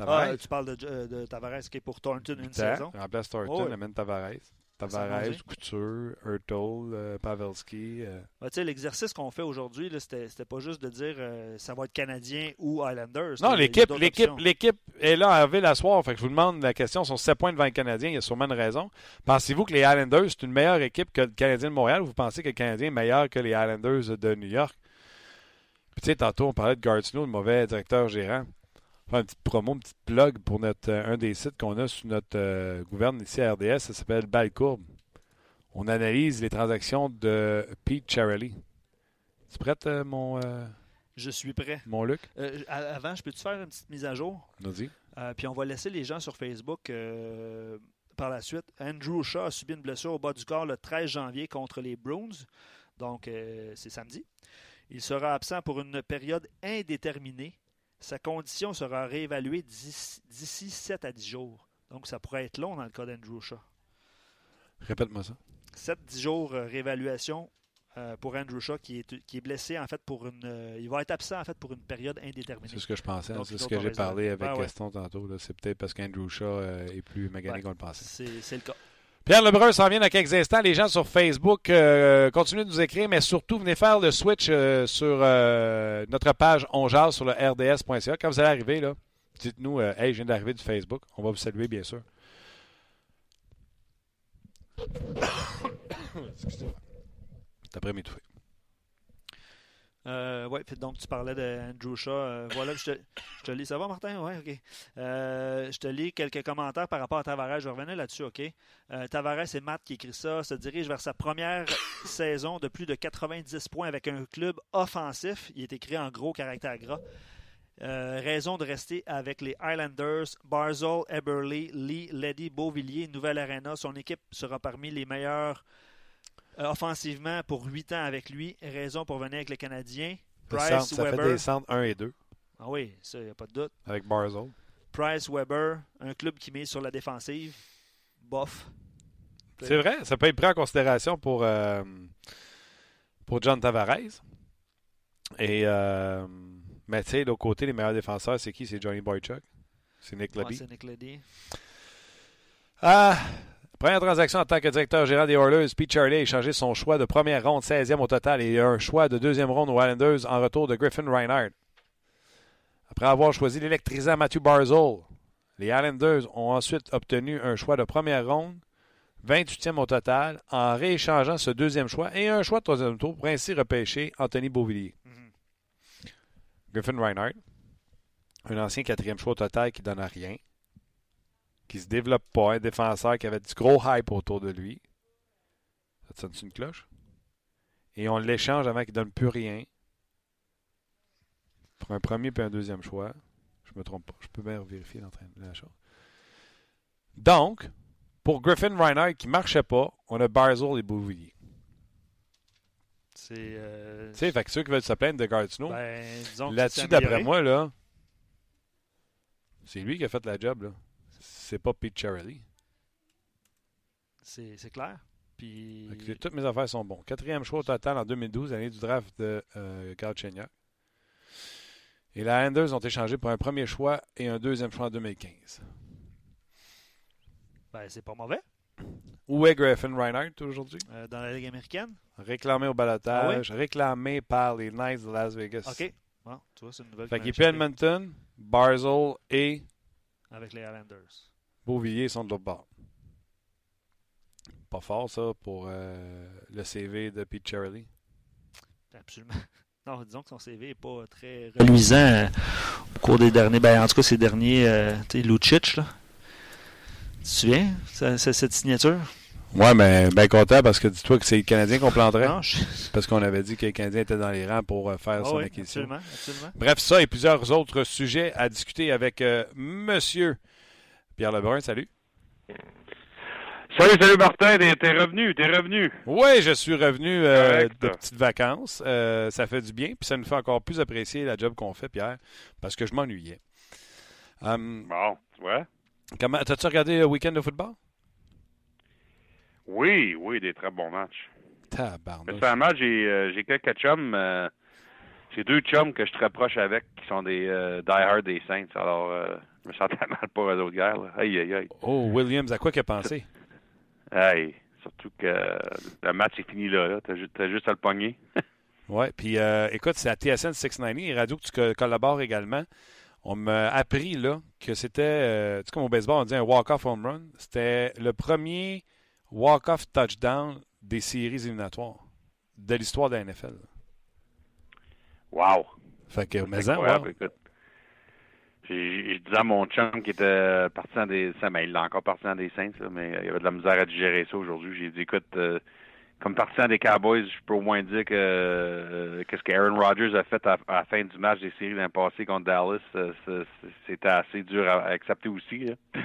Ah, tu parles de, euh, de, Tavares qui est pour Thornton une saison. Remplace Thornton, oh, amène Tavares. Tavares, Couture, Hurtle, euh, Pavelski. Euh. L'exercice qu'on fait aujourd'hui, c'était pas juste de dire ça va être Canadien ou Islanders. Non, l'équipe l'équipe est là à Ville à soir. Fait que je vous demande la question sont 7 points devant le Canadien. Il y a sûrement une raison. Pensez-vous que les Islanders, c'est une meilleure équipe que le Canadien de Montréal ou vous pensez que le Canadien est meilleur que les Islanders de New York? Puis tu sais, tantôt, on parlait de Gartsnow, le mauvais directeur gérant faire une petite promo, une petite plug pour notre, euh, un des sites qu'on a sur notre euh, gouverne ici à RDS. Ça s'appelle Balcourbe. On analyse les transactions de Pete Charlie. Tu prête, euh, mon. je suis prêt. Mon Luc? avant, je peux-tu faire une petite mise à jour? Vas-y. puis on va laisser les gens sur Facebook par la suite. Andrew Shaw a subi une blessure au bas du corps le 13 janvier contre les Bruins. Donc, c'est samedi. Il sera absent pour une période indéterminée sa condition sera réévaluée d'ici 7 à 10 jours. Donc, ça pourrait être long dans le cas d'Andrew Shaw. Répète-moi ça. 7-10 jours euh, réévaluation euh, pour Andrew Shaw qui est, qui est blessé en fait pour une. Euh, il va être absent en fait pour une période indéterminée. C'est ce que je pensais. C'est ce que j'ai parlé avec ben Gaston tantôt. C'est peut-être parce qu'Andrew Shaw est plus magané qu'on le pensait. C'est le cas. Pierre Lebrun s'en vient dans quelques instants. Les gens sur Facebook, euh, continuez de nous écrire, mais surtout, venez faire le switch euh, sur euh, notre page On sur le rds.ca. Quand vous allez arriver, dites-nous Hey, je viens d'arriver du Facebook. On va vous saluer, bien sûr. Excusez-moi. M'étouffer. Euh, oui, donc tu parlais d'Andrew Shaw. Euh, voilà, je te, lis. Ça va, Martin? Oui, OK. Euh, je te lis quelques commentaires par rapport à Tavares. Je revenais là-dessus, OK? Euh, Tavares, c'est Matt qui écrit ça, se dirige vers sa première saison de plus de 90 points avec un club offensif. Il est écrit en gros caractère gras. raison de rester avec les Highlanders. Barzell, Eberly, Lee, Ledy, Beauvillier, Nouvelle Arena. Son équipe sera parmi les meilleurs euh, offensivement pour 8 ans avec lui. Raison pour venir avec les Canadiens. Price, ça Weber. fait des centres 1 et 2. Ah oui, ça, il n'y a pas de doute. Avec Barzell. Price, Weber, un club qui met sur la défensive. Bof. C'est vrai, ça peut être pris en considération pour, euh, pour John Tavares. Et, euh, mais tu sais, de l'autre côté, les meilleurs défenseurs, c'est qui? C'est Johnny Boychuk C'est Nick Leddy. c'est Nick Leddy. Ah, Première transaction en tant que directeur général des Oilers, Pete Charlie a échangé son choix de première ronde, 16e au total, et un choix de deuxième ronde aux Islanders en retour de Griffin Reinhardt. Après avoir choisi l'électrisant Matthew Barzell, les Islanders ont ensuite obtenu un choix de première ronde, 28e au total, en rééchangeant ce deuxième choix et un choix de troisième tour pour ainsi repêcher Anthony Beauvillier. Mm-hmm. Griffin Reinhardt, un ancien quatrième choix au total qui donne à rien qui se développe pas, un défenseur qui avait du gros hype autour de lui. Ça te sonne une cloche? Et on l'échange avant qu'il ne donne plus rien. Pour un premier et un deuxième choix. Je me trompe pas. Je peux bien vérifier la chose. Donc, pour Griffin Reinhardt qui ne marchait pas, on a Barzell et Bouvillier. C'est. Euh... Tu sais, fait que ceux qui veulent se plaindre de Gardino, ben, là-dessus, d'après moi, là, c'est lui qui a fait la job. Là c'est pas Pete Charlie. C'est clair. Puis... toutes mes affaires sont bons. Quatrième choix au total en 2012, année du draft de euh, Carl Et les Anders ont échangé pour un premier choix et un deuxième choix en 2015. Ben, c'est pas mauvais. Où est Griffin Reinhardt aujourd'hui? Euh, dans la Ligue américaine. Réclamé au balotage, ah réclamé par les Knights de Las Vegas. OK. Bon, tu vois, c'est une nouvelle. Fait qu'il est Edmonton, Barzell et. Avec les Islanders. Beauvilliers sont de l'autre bord. Pas fort, ça, pour euh, le CV de Pete Charlie. Absolument. Non, disons que son CV n'est pas très reluisant euh, au cours des derniers. Ben, en tout cas, ces derniers. Euh, tu sais, Lucic, là. Tu te souviens, c'est cette signature? Ouais, mais bien content parce que dis-toi que c'est les Canadiens qu'on planterait. Non, Parce qu'on avait dit que les Canadiens étaient dans les rangs pour faire ah son acquisition. Absolument, absolument. Bref, ça et plusieurs autres sujets à discuter avec Monsieur Pierre Lebrun, salut. Salut, salut Martin, t'es revenu, t'es revenu. Oui, je suis revenu euh, de petites vacances. Euh, ça fait du bien, puis ça nous fait encore plus apprécier la job qu'on fait, Pierre, parce que je m'ennuyais. Hum, bon, ouais. Comment, t'as-tu regardé le week-end de football? Oui, oui, des très bons matchs. Tabarnouche. Récemment, j'ai, euh, j'ai quelques chums, j'ai deux chums que je te rapproche avec, qui sont des die-hard des Saints, alors je me sentais mal pour eux autres guerres. Aïe, aïe, aïe. Oh, Williams, à quoi qu'il a pensé? Aïe, surtout que le match est fini là. là. T'as, as juste à le pogner. oui, puis euh, écoute, c'est à TSN 690, et radio que tu collabores également. On m'a appris là que c'était, euh, tu sais, comme au baseball, on dit un walk-off home run. C'était le premier walk-off touchdown des séries éliminatoires de l'histoire de la NFL. Wow! Fait que, mais je disais à mon chum qui était parti des Saints, il l'a encore parti des Saints, mais il y avait de la misère à digérer ça aujourd'hui. J'ai dit, écoute, euh, comme partisan des Cowboys, je peux au moins dire que euh, qu'est-ce que Aaron Rodgers a fait à, la fin du match des séries l'an passé contre Dallas, euh, c'était assez dur à, accepter aussi. Ah.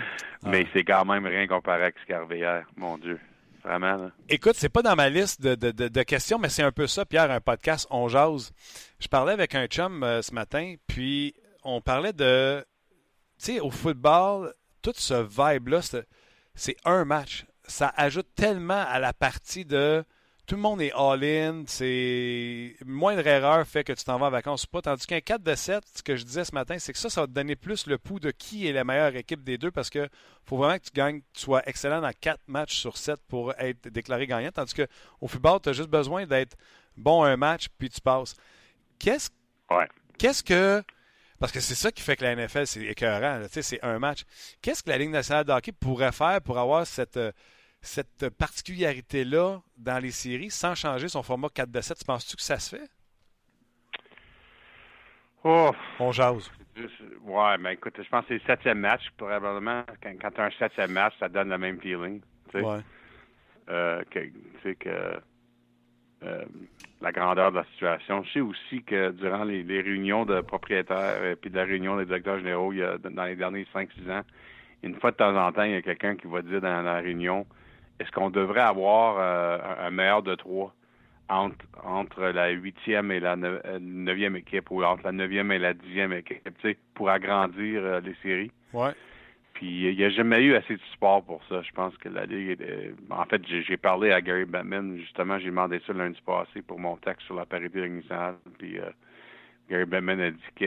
Mais c'est quand même rien comparé à ce qui est arrivé hier, mon Dieu. Vraiment. Écoute, c'est pas dans ma liste de, de questions, mais c'est un peu ça, Pierre, un podcast, on jase. Je parlais avec un chum ce matin, puis on parlait de. Tu sais, au football, tout ce vibe-là, c'est un match. Ça ajoute tellement à la partie de. Tout le monde est all-in, c'est moindre erreur fait que tu t'en vas en vacances ou pas. Tandis qu'un 4 de 7, ce que je disais ce matin, c'est que ça, ça va te donner plus le pouls de qui est la meilleure équipe des deux parce que faut vraiment que tu gagnes, tu sois excellent dans 4 matchs sur 7 pour être déclaré gagnant. Tandis qu'au football, tu as juste besoin d'être bon un match puis tu passes. Qu'est-ce ouais. qu'est-ce que parce que c'est ça qui fait que la NFL, c'est écœurant. C'est un match. Qu'est-ce que la Ligue nationale de hockey pourrait faire pour avoir cette, euh, cette particularité-là dans les séries sans changer son format 4 de 7? Tu penses-tu que ça se fait? Oh. On jase. Ouais, mais écoute, je pense que c'est le septième match, probablement. Quand, quand tu as un septième match, ça donne le même feeling. Tu sais, Ouais. euh, que, tu sais que euh, la grandeur de la situation. Je sais aussi que durant les, réunions de propriétaires et puis de la réunion des directeurs généraux, il y a, dans les derniers 5-6 ans, une fois de temps en temps, il y a quelqu'un qui va dire dans la réunion est-ce qu'on devrait avoir euh, un- meilleur de trois entre, entre la huitième et la euh, neuvième équipe ou entre la neuvième et la dixième équipe, pour agrandir les séries? Ouais. Puis il n'y a jamais eu assez de support pour ça. Je pense que la Ligue. est- En fait, j'ai parlé à Gary Bettman, justement, j'ai demandé ça lundi passé pour mon texte sur la parité nationale. Puis euh, Gary Bettman a dit que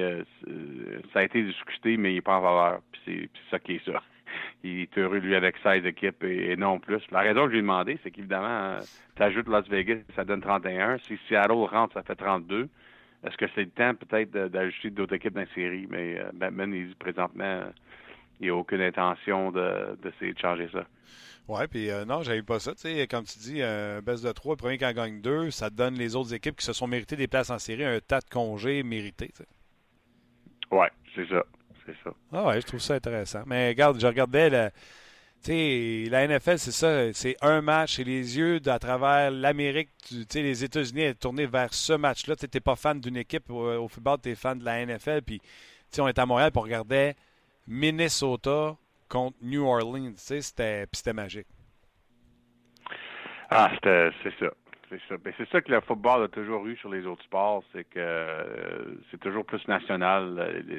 euh, ça a été discuté, mais il n'est pas en valeur. Puis c'est ça qui est ça. Il est heureux, lui, avec 16 équipes et, non plus. La raison que j'ai demandé, c'est qu'évidemment, tu ajoutes Las Vegas, ça donne 31. Si Seattle rentre, ça fait 32. Est-ce que c'est le temps peut-être d'ajouter d'autres équipes dans la série? Mais euh, Batman, il dit présentement, euh, il n'y a aucune intention de, d'essayer de changer ça. Ouais, puis euh, non, j'avais pas ça. Sais, comme tu dis, un baisse de 3, le premier qui en gagne 2, ça donne les autres équipes qui se sont méritées des places en série un tas de congés mérités. Ouais, c'est ça. C'est ça. Ah ouais, je trouve ça intéressant. Mais regarde, je regardais la, la NFL, c'est ça, c'est un match et les yeux à travers l'Amérique, tu sais, les États-Unis est tourné vers ce match-là. Tu n'es pas fan d'une équipe au, au football, tu es fan de la NFL. Puis, on était à Montréal pour regarder Minnesota contre New Orleans. Tu sais, c'était, magique. Ah, c'est ça. C'est ça. Ben, ça que le football a toujours eu sur les autres sports, c'est que euh, c'est toujours plus national. euh,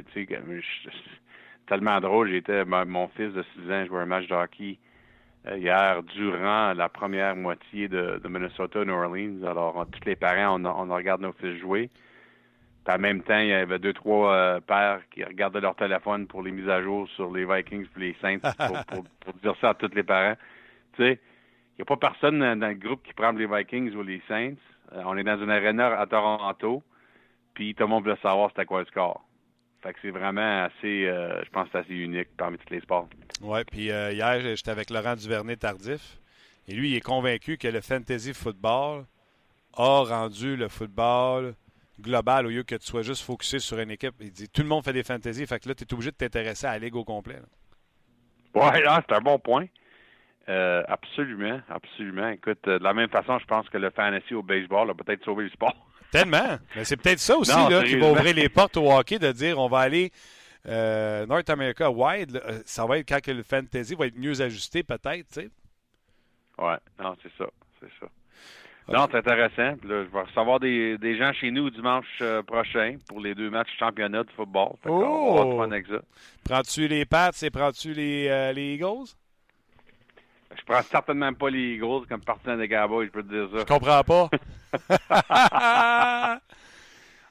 tellement drôle. J'étais, mon fils de 6 ans jouait un match de hockey euh, hier durant la première moitié de, Minnesota New Orleans. Alors, tous les parents, on, on regarde nos fils jouer. Puis en même temps, il y avait deux, trois euh, pères qui regardaient leur téléphone pour les mises à jour sur les Vikings et les Saints pour, dire ça à tous les parents. Tu sais, il n'y a pas personne dans, le groupe qui prend les Vikings ou les Saints. Euh, on est dans une arena à Toronto, puis tout le monde veut savoir c'était quoi le score. Fait que c'est vraiment assez, euh, je pense que assez unique parmi tous les sports. Ouais, puis hier, j'étais avec Laurent Duvernay Tardif. Et lui, il est convaincu que le fantasy football a rendu le football global au lieu que tu sois juste focusé sur une équipe. Il dit tout le monde fait des fantasy, fait que là, tu es obligé de t'intéresser à la ligue au complet. ah, c'est un bon point. Euh, absolument, absolument. Écoute, euh, de la même façon, je pense que le fantasy au baseball a peut-être sauvé le sport. Tellement. Mais c'est peut-être ça aussi Non, là, qui va ouvrir les portes au hockey de dire on va aller euh, North America wide. là, ça va être quand que le fantasy va être mieux ajusté, peut-être. tu sais. Ouais, non, c'est ça, c'est ça. Non, c'est intéressant. Puis là, je vais recevoir des, des gens chez nous dimanche euh, prochain pour les deux matchs championnat de football. Fait va Oh! fun avec ça. Prends-tu les Pats et prends-tu les, euh, les Eagles? Je prends certainement pas les Eagles comme partisan des Cowboys, je peux te dire ça. Je comprends pas.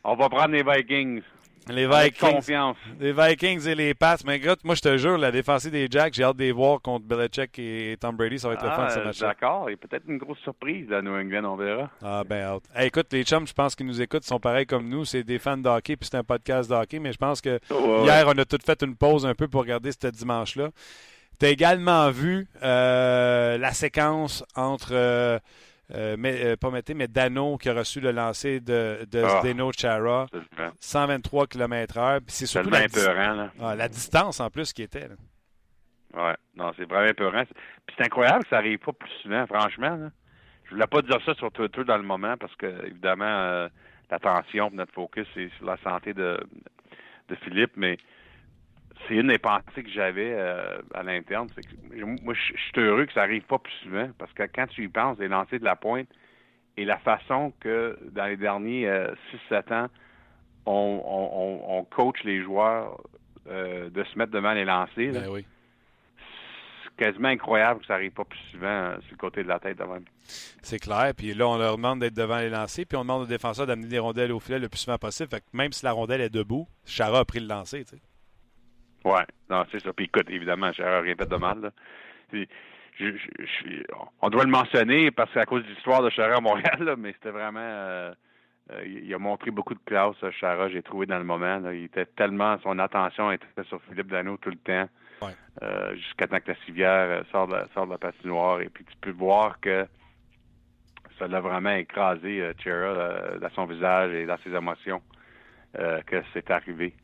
On va prendre les Vikings. Les Vikings. confiance. Les Vikings et les Pats. Mais écoute, moi, je te jure, la défensive des Jacks, j'ai hâte de les voir contre Belichick et Tom Brady. Ça va être le fun, Ah, ce match-là. D'accord, il y a peut-être une grosse surprise là, à New England, on verra. Ah, ben, hâte. Hey, écoute, les chums, je pense qu'ils nous écoutent, sont pareils comme nous. C'est des fans de hockey, puis c'est un podcast de hockey. Mais je pense que Ouais, hier, on a tout fait une pause un peu pour regarder ce dimanche-là. Tu as également vu euh, la séquence entre, euh, euh, mais, euh, pas Mété, mais Dano qui a reçu le lancer de, de Ah. Zdeno Chara, Absolument. 123 km/h. C'est surtout la, épeurant, là. ah, la distance en plus qui était. là. Ouais, non, c'est vraiment épeurant. Puis c'est incroyable que ça arrive pas plus souvent, franchement. Là. Je voulais pas dire ça sur Twitter dans le moment parce que, évidemment, euh, l'attention, notre focus, c'est sur la santé de, de Philippe, mais c'est une des pensées que j'avais euh, à l'interne. C'est que moi, je suis heureux que ça arrive pas plus souvent parce que quand tu y penses, les lancers de la pointe et la façon que dans les derniers 6-7 ans, on, on, on, on coach les joueurs euh, de se mettre devant les lancers. Ben oui. c'est quasiment incroyable que ça arrive pas plus souvent euh, sur le côté de la tête même. C'est clair. Puis là, on leur demande d'être devant les lancers. Puis on demande aux défenseurs d'amener des rondelles au filet le plus souvent possible. Fait que même si la rondelle est debout, Chara a pris le lancer. Ouais, non, c'est ça. Puis écoute, évidemment, j'ai rien fait de mal. Là. Puis, je, je- je- on doit le mentionner parce que c'est à cause de l'histoire de Chara à Montréal, là, mais c'était vraiment. euh, euh, il a montré beaucoup de classe, euh, Chara, j'ai trouvé dans le moment. là. Il était tellement. Son attention était sur Philippe Dano tout le temps. jusqu'à temps que la civière sort de, sort de la patinoire. Et puis tu peux voir que ça l'a vraiment écrasé Chera dans son visage et dans ses émotions que c'est arrivé.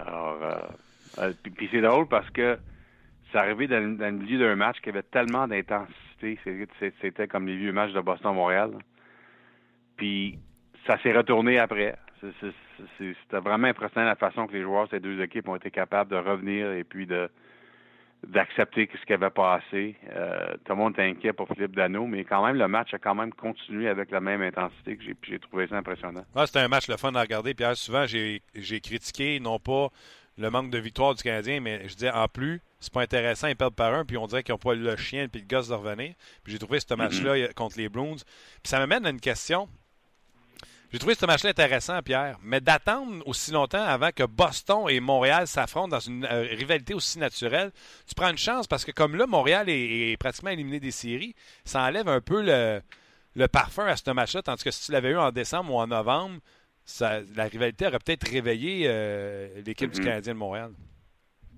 Alors, puis, c'est drôle parce que c'est arrivé dans, le milieu d'un match qui avait tellement d'intensité. C'était comme les vieux matchs de Boston-Montréal. Puis ça s'est retourné après. C'était vraiment impressionnant la façon que les joueurs de ces deux équipes ont été capables de revenir et puis de d'accepter ce qui avait passé. Euh, tout le monde était inquiet pour Philippe Dano, mais quand même, le match a quand même continué avec la même intensité que j'ai trouvé ça impressionnant. c'était un match le fun à regarder. Pierre, souvent, j'ai critiqué non pas le manque de victoire du Canadien, mais je disais en plus, c'est pas intéressant, ils perdent par un, puis on dirait qu'ils n'ont pas le chien puis le gosse de revenir. Puis j'ai trouvé ce match-là contre les Bruins. Puis ça m'amène à une question. J'ai trouvé ce match-là intéressant, Pierre, mais d'attendre aussi longtemps avant que Boston et Montréal s'affrontent dans une euh, rivalité aussi naturelle, tu prends une chance parce que comme là, Montréal est, pratiquement éliminé des séries, ça enlève un peu le, le parfum à ce match-là, tandis que si tu l'avais eu en décembre ou en novembre, la rivalité aurait peut-être réveillé euh, l'équipe du mhm. Canadien de Montréal.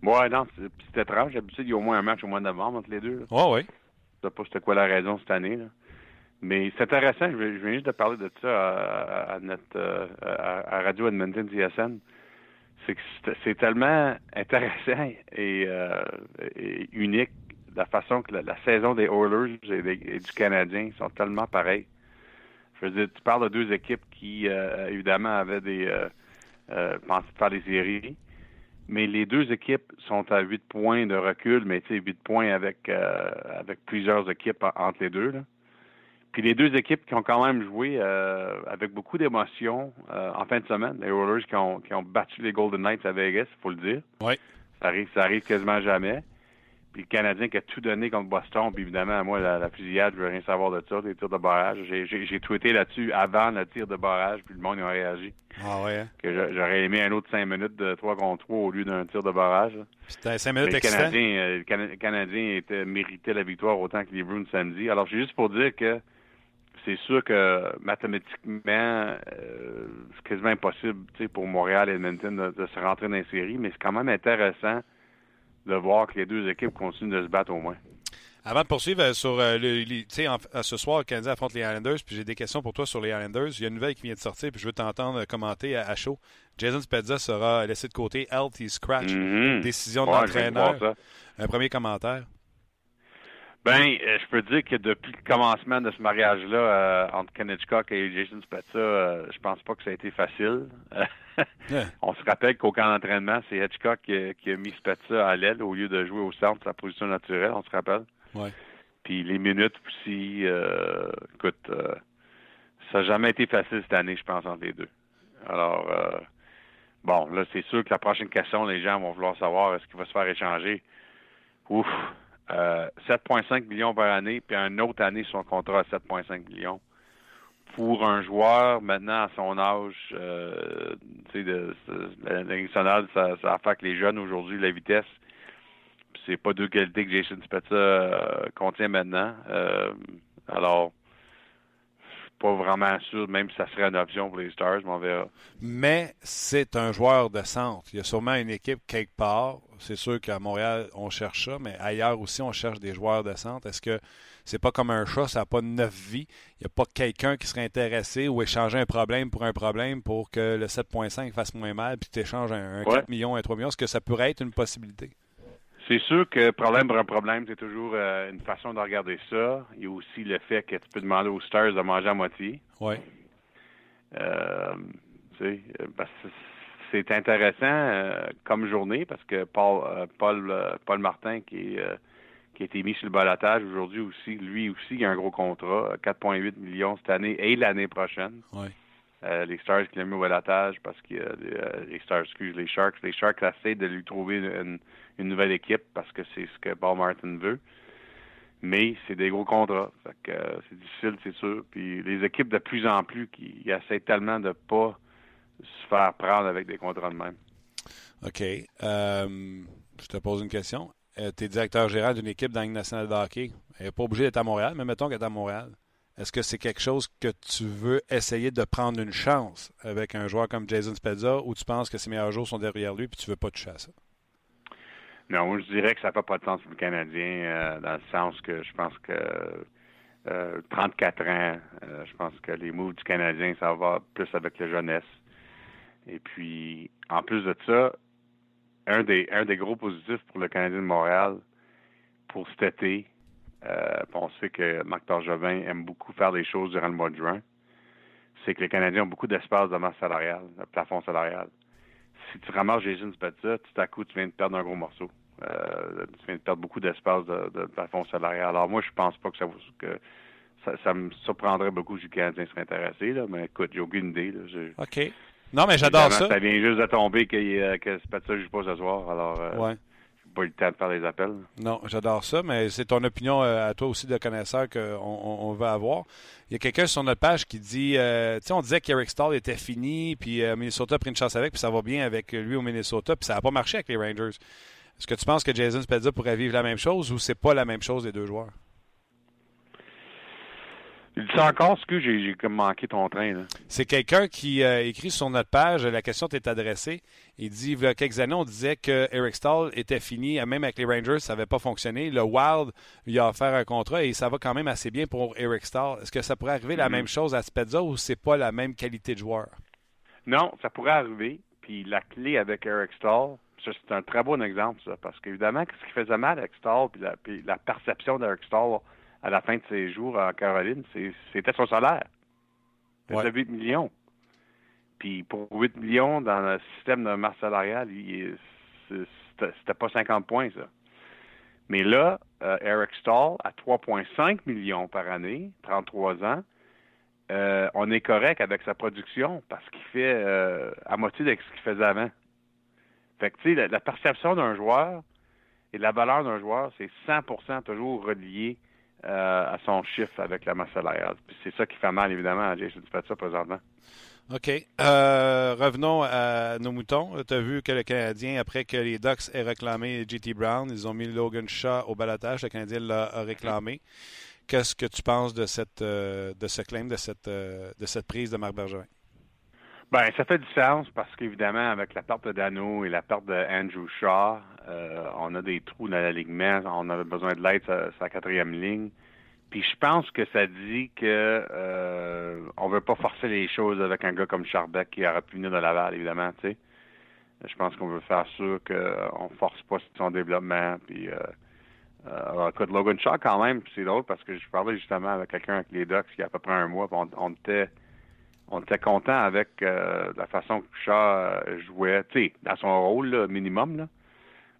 Oui, non, c'est étrange. D'habitude, il y a au moins un match au mois de novembre entre les deux. Oui, oui. Je sais pas c'était quoi la raison cette année. Mais c'est intéressant. Je viens juste de parler de ça à, notre euh, à, Radio Edmonton DSN. C'est que c'est tellement intéressant euh, et, unique la façon que la, saison des Oilers et, du Canadien sont tellement pareils. Je veux dire, tu parles de deux équipes qui, euh, évidemment, avaient des euh, euh, pensé faire des séries. Mais les deux équipes sont à huit points de recul, mais tu sais, huit points avec euh, avec plusieurs équipes entre les deux. Là. Puis les deux équipes qui ont quand même joué avec beaucoup d'émotion en fin de semaine, les Rollers qui ont, qui ont battu les Golden Knights à Vegas, il faut le dire. Oui. Ça arrive, ça arrive quasiment jamais. Puis le Canadien qui a tout donné contre Boston, puis évidemment, moi, la, fusillade, je veux rien savoir de ça, les tirs de barrage. J'ai tweeté là-dessus avant le tir de barrage, puis le monde a réagi. Ah ouais? Hein? Que j'aurais aimé un autre cinq minutes de 3 contre 3 au lieu d'un tir de barrage. C'était cinq minutes le Canadien, euh, le Canadien était, méritait la victoire autant que les Bruins samedi. Alors, c'est juste pour dire que c'est sûr que mathématiquement, euh, c'est quasiment impossible pour Montréal et Edmonton de, de se rentrer dans les séries, mais c'est quand même intéressant de voir que les deux équipes continuent de se battre au moins. Avant de poursuivre euh, sur euh, le, ce soir, le Canadien affronte les Islanders, puis j'ai des questions pour toi sur les Islanders. Il y a une nouvelle qui vient de sortir, puis je veux t'entendre commenter à, chaud. Jason Spezza sera laissé de côté, healthy scratch, mm-hmm. décision de l'entraîneur. Un premier commentaire. Ben, euh, je peux dire que depuis le commencement de ce mariage-là entre Ken et Jason Spezza, je pense pas que ça a été facile. On se rappelle qu'au camp d'entraînement, c'est Hitchcock qui a, mis Spezza à l'aile au lieu de jouer au centre, sa position naturelle, on se rappelle. Ouais. Puis les minutes aussi, euh, écoute, euh, ça n'a jamais été facile cette année, je pense, entre les deux. Alors, euh, bon, là, c'est sûr que la prochaine question, les gens vont vouloir savoir est-ce qu'il va se faire échanger. Ouf, 7,5 millions par année, puis une autre année, son contrat à 7,5 millions pour un joueur maintenant à son âge, euh, tu sais, de, la nationale, ça, ça que les jeunes aujourd'hui, la vitesse, c'est pas deux qualités que Jason Spezza euh, contient maintenant. Euh, alors, pas vraiment sûr, même si ça serait une option pour les Stars, mais on verra. Mais c'est un joueur de centre. Il y a sûrement une équipe quelque part. C'est sûr qu'à Montréal, on cherche ça, mais ailleurs aussi, on cherche des joueurs de centre. Est-ce que c'est pas comme un chat, ça n'a pas neuf vies? Il n'y a pas quelqu'un qui serait intéressé ou échanger un problème pour un problème pour que le 7.5 fasse moins mal, puis tu échanges un, 4 millions, un 3 millions? Est-ce que ça pourrait être une possibilité? C'est sûr que problème pour un problème, c'est toujours euh, une façon de regarder ça. Il y a aussi le fait que tu peux demander aux Stars de manger à moitié. Oui. Euh, c'est intéressant euh, comme journée parce que Paul, Paul, Paul Martin, qui qui a été mis sur le balotage aujourd'hui aussi. Lui aussi, il a un gros contrat, 4,8 millions cette année et l'année prochaine. Euh, les Stars qui l'ont mis au balotage parce que euh, les Stars, excuse, les Sharks. Les Sharks essaient de lui trouver une, nouvelle équipe parce que c'est ce que Paul Martin veut. Mais c'est des gros contrats. Euh, c'est difficile, c'est sûr. Puis les équipes de plus en plus qui essaient tellement de pas se faire prendre avec des contrats de même. OK. je te pose une question. Euh, tu es directeur général d'une équipe dans nationale de hockey. Elle n'est pas obligée d'être à Montréal, mais mettons qu'elle est à Montréal. Est-ce que c'est quelque chose que tu veux essayer de prendre une chance avec un joueur comme Jason Spezza ou tu penses que ses meilleurs jours sont derrière lui et tu veux pas toucher à ça? Non, je dirais que ça n'a pas de sens pour le Canadien, dans le sens que je pense que 34 ans, je pense que les moves du Canadien, ça va plus avec la jeunesse. Et puis, en plus de ça, un des, un des gros positifs pour le Canadien de Montréal pour cet été, euh, on sait que Marc Torgevin aime beaucoup faire des choses durant le mois de juin, c'est que les Canadiens ont beaucoup d'espace de masse salariale, de plafond salarial. Si tu ramasses Jason Spezza, tout à coup, tu viens de perdre un gros morceau. Euh, tu viens de perdre beaucoup d'espace de, plafond salarial. Alors moi, je pense pas que ça que ça, me surprendrait beaucoup si le Canadien serait intéressé, là, mais écoute, j'ai aucune idée. OK. Non, mais j'adore ça. Ça vient juste de tomber que, euh, que ne joue pas ce soir. Alors, euh, ouais. Pas le temps de faire les appels. Non, j'adore ça, mais c'est ton opinion euh, à toi aussi de connaisseur qu'on on, veut avoir. Il y a quelqu'un sur notre page qui dit, tu sais, on disait qu'Eric Stahl était fini, puis Minnesota a pris une chance avec, puis ça va bien avec lui au Minnesota, puis ça n'a pas marché avec les Rangers. Est-ce que tu penses que Jason Spezza pourrait vivre la même chose ou c'est pas la même chose des deux joueurs? Il dit encore ce que j'ai comme manqué ton train. C'est quelqu'un qui a euh, écrit sur notre page, la question t'est adressée. Il dit il y a quelques années, on disait que Eric Stahl était fini, même avec les Rangers, ça n'avait pas fonctionné. Le Wild lui a offert un contrat et ça va quand même assez bien pour Eric Stahl. Est-ce que ça pourrait arriver la mm-hmm. même chose à Spezza ou c'est pas la même qualité de joueur? Non, ça pourrait arriver. Puis la clé avec Eric Stahl, c'est un très bon exemple, ça, parce qu'évidemment, ce qui faisait mal avec Stahl, puis la, puis la perception d'Eric Stahl, à la fin de ses jours en Caroline, c'était son salaire. C'était 8 millions. Puis pour 8 millions dans le système de masse salariale, c'était pas 50 points, ça. Mais là, euh, Eric Stahl, à 3,5 millions par année, 33 ans, euh, on est correct avec sa production parce qu'il fait euh, à moitié de ce qu'il faisait avant. Fait que, tu sais, la, la, perception d'un joueur et la valeur d'un joueur, c'est 100% toujours relié euh, à son chiffre avec la masse salariale. C'est ça qui fait mal, évidemment, à Jason ça présentement. OK. Euh, revenons à nos moutons. Tu as vu que le Canadien, après que les Ducks aient réclamé JT Brown, ils ont mis Logan Shaw au balotage. Le Canadien l'a réclamé. Qu'est-ce que tu penses de cette euh, de ce claim, de cette, de cette prise de Marc Bergevin? Ben, ça fait du sens parce qu'évidemment, avec la perte de Dano et la perte de Andrew Shaw, euh, on a des trous dans l'alignement. On avait besoin de l'aide sa quatrième ligne. Puis je pense que ça dit que euh, on veut pas forcer les choses avec un gars comme Charbec qui aurait pu venir de Laval, évidemment, tu sais. Je pense qu'on veut faire sûr qu'on force pas son développement. Puis euh, euh, écoute, Logan Shaw quand même, c'est drôle parce que je parlais justement avec quelqu'un avec les Ducks il y a à peu près un mois, on, était on était content avec euh, la façon que Shaw euh, jouait, tu sais, dans son rôle minimum, là.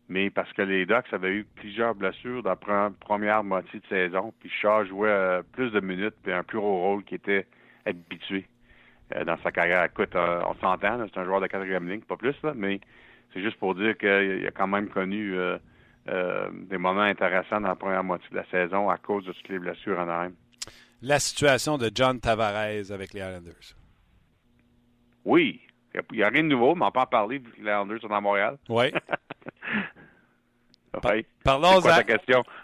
Mais parce que les Ducks avaient eu plusieurs blessures dans la première moitié de saison, puis Shaw jouait euh, plus de minutes, puis un plus gros rôle qui était habitué dans sa carrière. Écoute, on s'entend, c'est un joueur de quatrième ligne, pas plus, là, mais c'est juste pour dire qu'il a quand même connu des moments intéressants dans la première moitié de la saison à cause de toutes les blessures en arrière la situation de John Tavares avec les Islanders. Oui. Il n'y a, rien de nouveau, mais on peut en parler vu que les Islanders sont à Montréal. Oui. ouais. Parlons-en.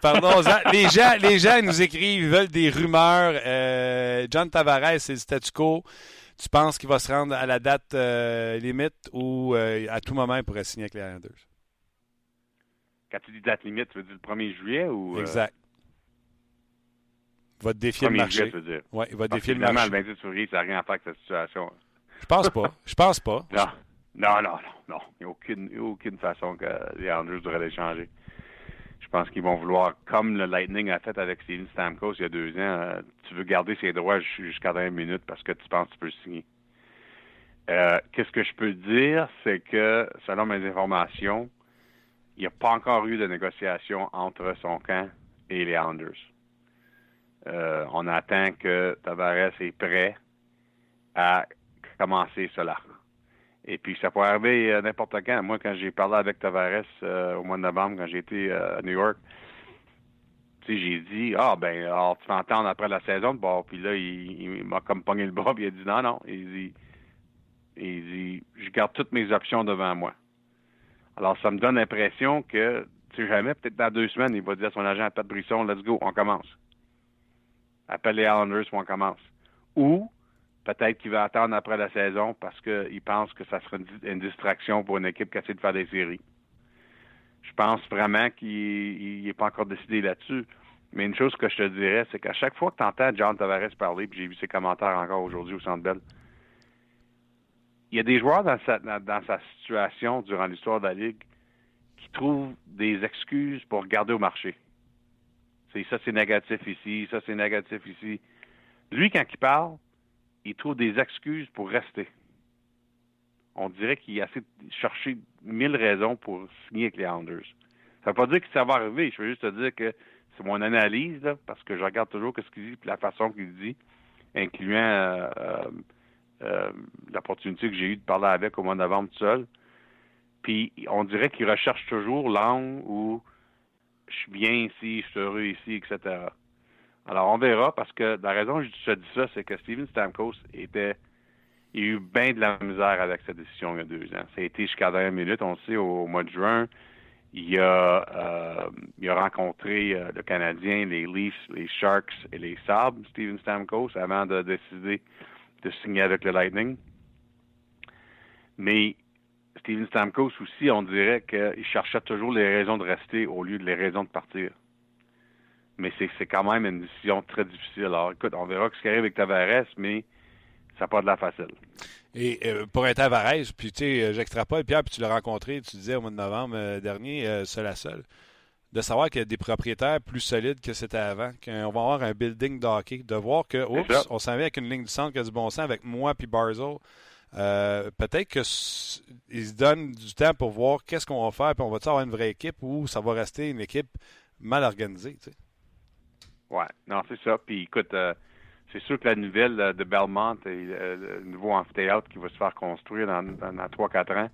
Parlons les, gens, les gens nous écrivent, ils veulent des rumeurs. Euh, John Tavares, c'est le statu quo. Tu penses qu'il va se rendre à la date euh, limite ou euh, à tout moment il pourrait signer avec les Islanders? Quand tu dis date limite, tu veux dire le 1er juillet ou. Exact. Il va défier le marché. Oui, il va défier le marché. le 28 février, ça n'a rien à faire avec cette situation. Je pense pas. Je pense pas. Non. Non, non, non, Il n'y a aucune, aucune façon que les Andrews devraient les changer. Je pense qu'ils vont vouloir, comme le Lightning a fait avec Steven Stamkos il y a deux ans, euh, tu veux garder ses droits jusqu'à 20 minutes parce que tu penses que tu peux signer. Euh, Qu'est-ce que je peux dire, c'est que, selon mes informations, il n'y a pas encore eu de négociation entre son camp et les Anders. Euh, on attend que Tavares est prêt à commencer cela. Et puis, ça peut arriver euh, n'importe quand. Moi, quand j'ai parlé avec Tavares euh, au mois de novembre, quand j'étais à New York, j'ai dit, ah, ben, alors, tu vas entendre après la saison. Bon, puis là, il, m'a comme pogné le bras, puis il a dit, non, non. Il dit, il dit, je garde toutes mes options devant moi. Alors, ça me donne l'impression que, tu sais jamais, peut-être dans deux semaines, il va dire à son agent, Pat Brisson, let's go, on commence appelle les Islanders on commence. Ou peut-être qu'il va attendre après la saison parce qu'il pense que ça sera une, distraction pour une équipe qui essaie de faire des séries. Je pense vraiment qu'il n'est pas encore décidé là-dessus. Mais une chose que je te dirais, c'est qu'à chaque fois que tu entends John Tavares parler, puis j'ai vu ses commentaires encore aujourd'hui au Centre Bell, il y a des joueurs dans sa, situation durant l'histoire de la Ligue qui trouvent des excuses pour garder au marché. C'est ça, c'est négatif ici, ça, c'est négatif ici. Lui, quand il parle, il trouve des excuses pour rester. On dirait qu'il a cherché mille raisons pour signer avec les Hounders. Ça ne veut pas dire que ça va arriver. Je veux juste te dire que c'est mon analyse, parce que je regarde toujours ce qu'il dit et la façon qu'il dit, incluant euh, euh, euh, l'opportunité que j'ai eue de parler avec au mois de novembre tout seul. Puis on dirait qu'il recherche toujours l'angle où je suis bien ici, je suis heureux ici, etc. Alors on verra, parce que la raison que je te dis ça, c'est que Steven Stamkos était il a eu bien de la misère avec cette décision il y a deux ans. Ça a été jusqu'à la dernière minute, on le sait, au mois de juin. Il a, euh, il a rencontré euh, le Canadien, les Leafs, les Sharks et les Sabres, Steven Stamkos, avant de décider de signer avec le Lightning. Mais Steven Stamkos aussi, on dirait qu'il cherchait toujours les raisons de rester au lieu de les raisons de partir. Mais c'est quand même une décision très difficile. Alors écoute, on verra ce qui arrive avec Tavares, mais ça n'a pas de la facile. Et euh, pour un Tavares, puis tu sais, euh, j'extrapole, Pierre, puis tu l'as rencontré, tu disais au mois de novembre euh, dernier, seul à seul, de savoir qu'il y a des propriétaires plus solides que c'était avant, qu'on va avoir un building d'hockey, de voir que, oups, on s'en vient avec une ligne du centre qui a du bon sens avec moi puis Barzo. Peut-être qu'ils se donnent du temps pour voir qu'est-ce qu'on va faire, puis on va avoir une vraie équipe ou ça va rester une équipe mal organisée, tu sais? Ouais, non, c'est ça. Puis écoute, c'est sûr que la nouvelle de Belmont et euh, le nouveau amphithéâtre qui va se faire construire dans, dans, 3-4 ans,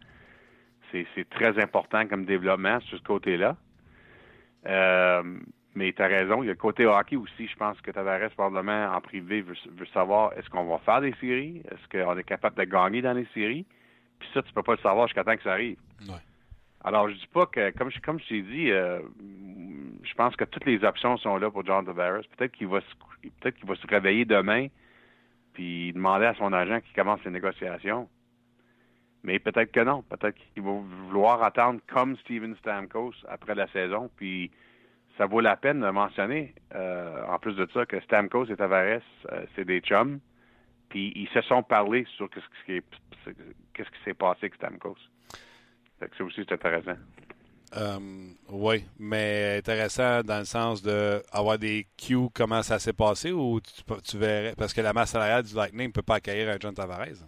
c'est très important comme développement sur ce côté-là. Euh, mais tu as raison, il y a le côté hockey aussi. Je pense que Tavares, probablement, en privé, veut, savoir est-ce qu'on va faire des séries? Est-ce qu'on est capable de gagner dans les séries? Puis ça, tu peux pas le savoir jusqu'à temps que ça arrive. Alors, je dis pas que, comme je, comme t'ai dit, euh, je pense que toutes les options sont là pour John Tavares. Peut-être qu'il va se, peut-être qu'il va se réveiller demain puis demander à son agent qu'il commence les négociations. Mais peut-être que non. Peut-être qu'il va vouloir attendre comme Steven Stamkos après la saison. Puis ça vaut la peine de mentionner, euh, en plus de ça, que Stamkos et Tavares, euh, c'est des chums. Puis ils se sont parlé sur qu'est-ce qui, qu'est-ce qui s'est passé avec Stamkos. Fait que ça aussi, c'est intéressant. Euh, oui, mais intéressant dans le sens de avoir des cues, comment ça s'est passé ou tu, verrais, parce que la masse salariale du Lightning ne peut pas accueillir un John Tavares.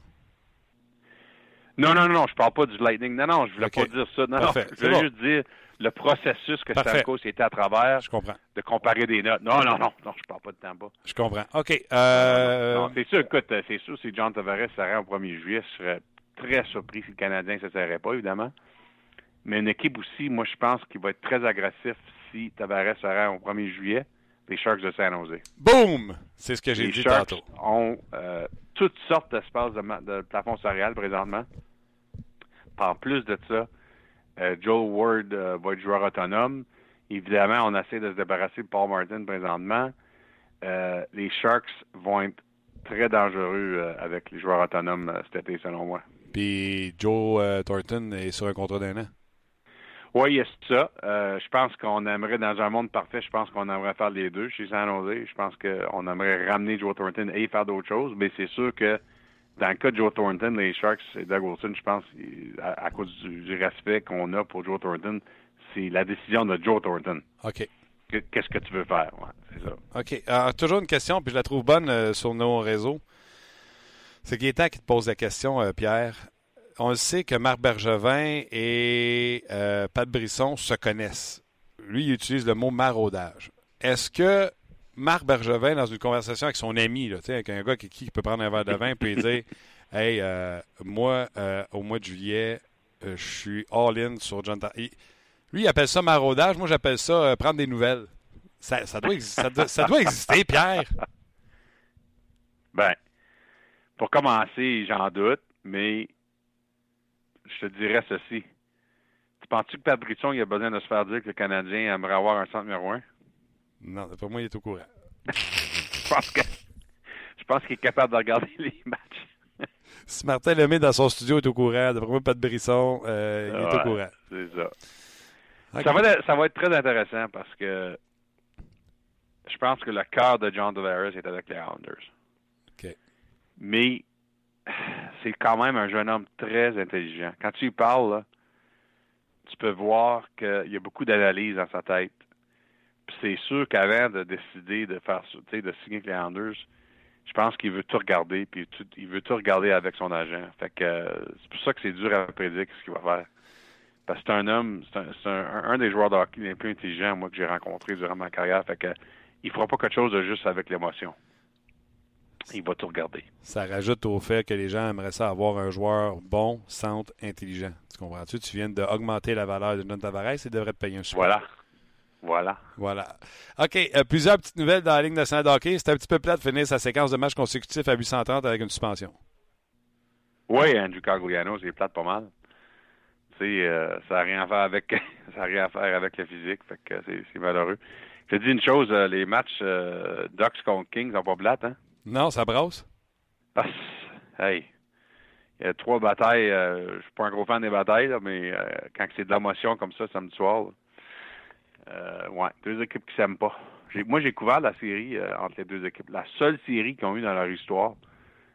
Non, non, non, je parle pas du Lightning. Non, non, je voulais pas dire ça. Non, non, je voulais juste dire le processus que Stamkos était à travers. Je comprends. De comparer des notes. Non, non, non, non, je parle pas de Tampa. Je comprends. OK. Euh... c'est sûr, écoute, c'est sûr, si John Tavares s'arrête au 1er juillet, je serais très surpris si le Canadien ne se serrait pas, évidemment. Mais une équipe aussi, moi, je pense qu'il va être très agressif si Tavares sera au 1er juillet, les Sharks de San Jose. Boom! C'est ce que j'ai dit Sharks tantôt. ont euh, toutes sortes d'espaces de, de, plafond salarial présentement. En plus de ça, euh, Joe Ward euh, va être joueur autonome. Évidemment, on essaie de se débarrasser de Paul Martin présentement. les Sharks vont être très dangereux avec les joueurs autonomes cet été, selon moi. Puis Joe Thornton est sur un contrat d'un an. Oui, il y a ça. Euh, je pense qu'on aimerait, dans un monde parfait, je pense qu'on aimerait faire les deux chez San Jose. Je pense qu'on aimerait ramener Joe Thornton et faire d'autres choses, mais c'est sûr que dans le cas de Joe Thornton, les Sharks et Doug Wilson, je pense, à, cause du, respect qu'on a pour Joe Thornton, c'est la décision de Joe Thornton. OK. Qu'est-ce que tu veux faire? Ouais, c'est ça. OK. Alors, toujours une question, puis je la trouve bonne euh, sur nos réseaux. C'est Gaétan qui te pose la question, euh, Pierre on sait que Marc Bergevin et euh, Pat Brisson se connaissent. Lui, il utilise le mot maraudage. Est-ce que Marc Bergevin, dans une conversation avec son ami, là, avec un gars qui, peut prendre un verre de vin, peut dire Hey, euh, moi, au mois de juillet, je suis all-in sur John Lui, il appelle ça maraudage. Moi, j'appelle ça prendre des nouvelles. Ça, doit, ça doit exister, Pierre. Ben, pour commencer, j'en doute, mais je te dirais ceci. Tu penses-tu que Pat Brisson, il a besoin de se faire dire que le Canadien aimerait avoir un centre numéro un? Non, pour moi, il est au courant. je pense que je pense qu'il est capable de regarder les matchs. si Martin Lemay dans son studio est au courant, d'après moi, Pat Brisson, euh, il est au courant. C'est ça. Ça, va, ça va être très intéressant parce que je pense que le cœur de John Tavares est avec les Islanders. Mais c'est quand même un jeune homme très intelligent. Quand tu lui parles, tu peux voir qu'il y a beaucoup d'analyse dans sa tête. c'est sûr qu'avant de décider de faire de signer avec les Islanders, je pense qu'il veut tout regarder, puis il veut tout regarder avec son agent. Fait que c'est pour ça que c'est dur à prédire ce qu'il va faire. Parce que c'est un homme, c'est un, des joueurs de hockey les plus intelligents, moi, que j'ai rencontré durant ma carrière. Fait que il fera pas quelque chose de juste avec l'émotion. Il va tout regarder. Ça rajoute au fait que les gens aimeraient ça avoir un joueur bon, centre, intelligent. Tu comprends-tu? Tu viens d'augmenter la valeur de John Tavares et devrait te payer un support. Voilà. Voilà. Voilà. OK. Euh, plusieurs petites nouvelles dans la ligne de saint hockey. C'est un petit peu plat de finir sa séquence de matchs consécutifs à 830 avec une suspension. Oui, Andrew Cargliano, c'est plate pas mal. Euh, ça n'a rien à faire avec ça a rien à faire avec la physique. Fait que c'est malheureux. Je te dis une chose, euh, les matchs euh, Ducks contre Kings sont pas plates, hein? Non, ça brasse? Ah, hey. Il y a trois batailles. je suis pas un gros fan des batailles, mais quand c'est de la motion comme ça samedi soir, ouais, deux équipes qui s'aiment pas. Moi, j'ai couvert la série entre les deux équipes. La seule série qu'ils ont eu dans leur histoire.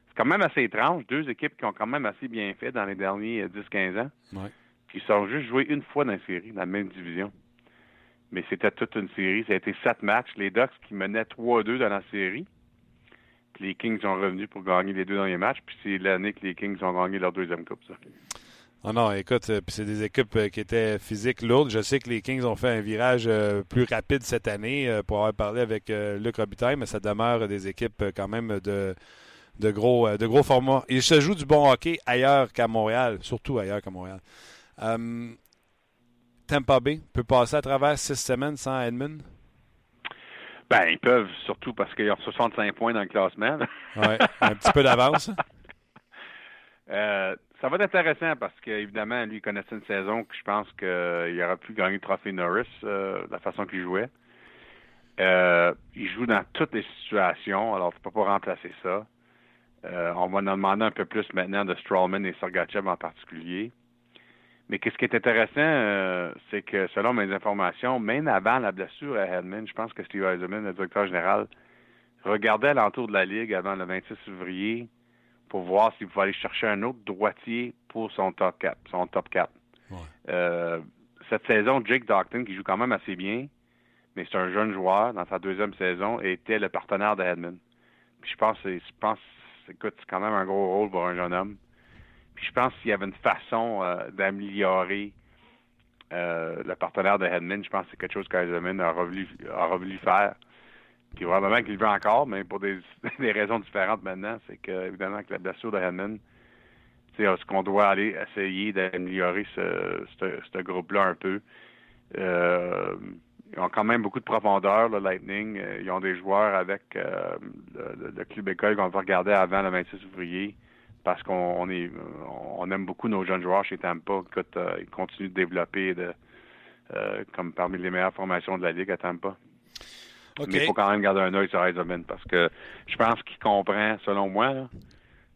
C'est quand même assez étrange. Deux équipes qui ont quand même assez bien fait dans les derniers 10-15 ans. Ouais. Puis ils sont juste joués une fois dans la série, dans la même division. Mais c'était toute une série. Ça a été sept matchs. Les Ducks qui menaient 3-2 dans la série. Les Kings sont revenus pour gagner les deux derniers matchs. Puis c'est l'année que les Kings ont gagné leur deuxième coupe, ça. Oh non, écoute, euh, c'est des équipes euh, qui étaient physiques lourdes. Je sais que les Kings ont fait un virage euh, plus rapide cette année pour avoir parlé avec Luc Robitaille, mais ça demeure des équipes quand même de, de gros de gros format. Il se joue du bon hockey ailleurs qu'à Montréal, surtout ailleurs qu'à Montréal. Tampa Bay peut passer à travers six semaines sans Edmund? Ben, ils peuvent, surtout parce qu'ils ont 65 points dans le classement. Oui, un petit peu d'avance. Euh, ça va être intéressant parce qu'évidemment, lui, il connaissait une saison que je pense qu'il aurait pu gagner le trophée Norris euh, de la façon qu'il jouait. il joue dans toutes les situations, alors tu peux pas remplacer ça. on va en demander un peu plus maintenant de Strawman et Sergachev en particulier. Mais qu'est-ce qui est intéressant, euh, c'est que selon mes informations, même avant la blessure à Hedman, je pense que Steve Eisenman, le directeur général, regardait l'entour de la Ligue avant le 26 février pour voir s'il pouvait aller chercher un autre droitier pour son top 4. Son top 4. Euh, cette saison, Jake Docton, qui joue quand même assez bien, mais c'est un jeune joueur dans sa deuxième saison, était le partenaire de Hedman. Puis je pense, je pense, écoute, c'est quand même un gros rôle pour un jeune homme. Puis je pense qu'il y avait une façon euh, d'améliorer euh, le partenaire de Hedman. Je pense que c'est quelque chose qu'Eisenman a voulu, a faire. Puis probablement qu'il le veut encore, mais pour des, raisons différentes maintenant. C'est que, évidemment, que la blessure de Hedman, est-ce qu'on doit aller essayer d'améliorer ce, groupe-là un peu? Euh, ils ont quand même beaucoup de profondeur, le Lightning. Ils ont des joueurs avec le, club école qu'on va regarder avant le 26 février parce qu'on est on aime beaucoup nos jeunes joueurs chez Tampa. Écoute, euh, ils continuent de développer de, euh, comme parmi les meilleures formations de la Ligue à Tampa. Mais il faut quand même garder un œil sur Eisenman parce que je pense qu'il comprend, selon moi,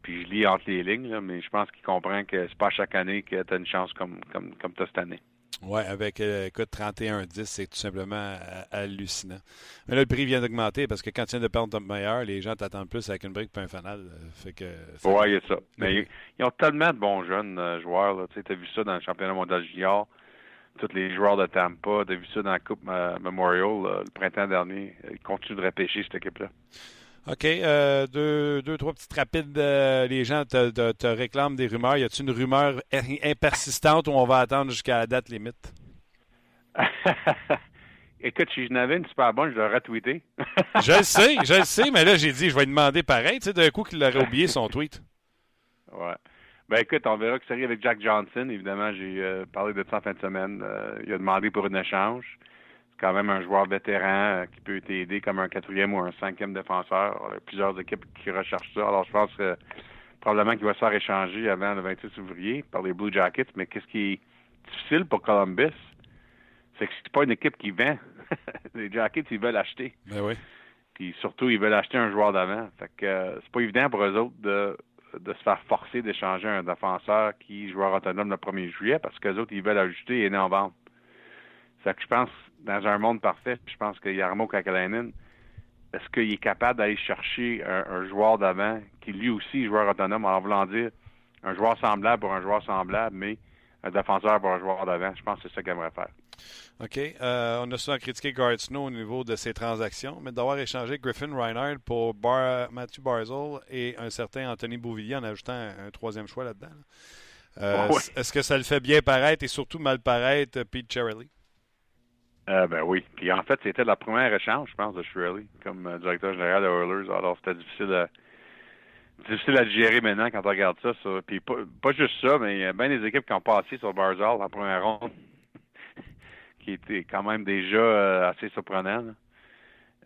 puis je lis entre les lignes, mais je pense qu'il comprend que c'est pas chaque année que tu as une chance comme, comme, comme tu as cette année. Oui, avec euh, écoute, 31-10, c'est tout simplement euh, hallucinant. Mais là, le prix vient d'augmenter parce que quand tu viens de perdre ton meilleur, les gens t'attendent plus avec une brique et un fanal. Euh, fait que, oui, il y a ça. Mais ils, ont tellement de bons jeunes joueurs. Tu as vu ça dans le championnat mondial junior. Tous les joueurs de Tampa, tu as vu ça dans la Coupe Memorial le printemps dernier. Ils continuent de repêcher cette équipe-là. OK. Euh, deux, deux, trois petites rapides. Euh, les gens te, te, réclament des rumeurs. Y a-t-il une rumeur impersistante où on va attendre jusqu'à la date limite? Écoute, si je n'avais une super bonne, je l'aurais tweeté. je le sais, je le sais, mais là, j'ai dit, je vais demander pareil. Tu sais, d'un coup, qu'il aurait oublié son tweet. Ouais. Ben écoute, on verra que ça arrive avec Jack Johnson. Évidemment, j'ai euh, parlé de ça en fin de semaine. il a demandé pour un échange quand même un joueur vétéran euh, qui peut t'aider comme un quatrième ou un cinquième défenseur. Il y a plusieurs équipes qui recherchent ça. Alors, je pense que probablement qu'il va se faire échanger avant le 26 février par les Blue Jackets. Mais qu'est-ce qui est difficile pour Columbus, c'est que c'est pas une équipe qui vend. les Jackets, ils veulent acheter. Ben oui. Puis surtout, ils veulent acheter un joueur d'avant. Fait que euh, c'est pas évident pour eux autres de, de se faire forcer d'échanger un défenseur qui joueur autonome le 1er juillet parce qu'eux autres, ils veulent ajuster et en vente. C'est que je pense, dans un monde parfait, je pense que Yarmo Kakalainen, est-ce qu'il est capable d'aller chercher un, joueur d'avant qui lui aussi est joueur autonome, en voulant dire un joueur semblable pour un joueur semblable, mais un défenseur pour un joueur d'avant? Je pense que c'est ça qu'il aimerait faire. OK. Euh, on a souvent critiqué Guard Snow au niveau de ses transactions, mais d'avoir échangé Griffin Reinhardt pour Matthew Barzell et un certain Anthony Bouvillier en ajoutant un, troisième choix là-dedans. Euh, est-ce que ça le fait bien paraître et surtout mal paraître Pete Cherry? Euh, ben oui. Puis en fait, c'était la première échange, je pense, de Shirley comme directeur général de Oilers. Alors c'était difficile à, difficile à gérer maintenant quand on regarde ça. Puis pas, juste ça, mais il y a bien des équipes qui ont passé sur Barzell en première ronde qui était quand même déjà euh, assez surprenant.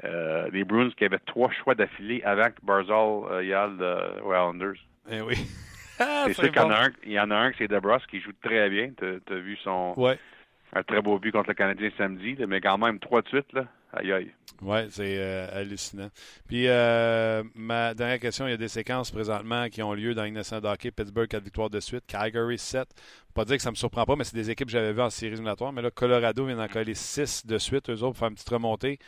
Euh, les Bruins qui avaient trois choix d'affilée avec Barzal euh, Yal de Islanders. Eh oui. c'est sûr qu'il y, en a un, il y en a un, c'est DeBrus qui joue très bien. Tu as, vu son un très beau but contre le Canadien samedi, mais quand même trois de suite. Là. Aïe aïe. Oui, c'est euh, hallucinant. Puis, euh, ma dernière question, il y a des séquences présentement qui ont lieu dans l'Innocent Hockey. Pittsburgh, 4 victoires de suite. Calgary, 7. Pas dire que ça me surprend pas, mais c'est des équipes que j'avais vues en série éliminatoire. Mais là, Colorado vient d'en coller 6 de suite, eux autres, pour faire une petite remontée.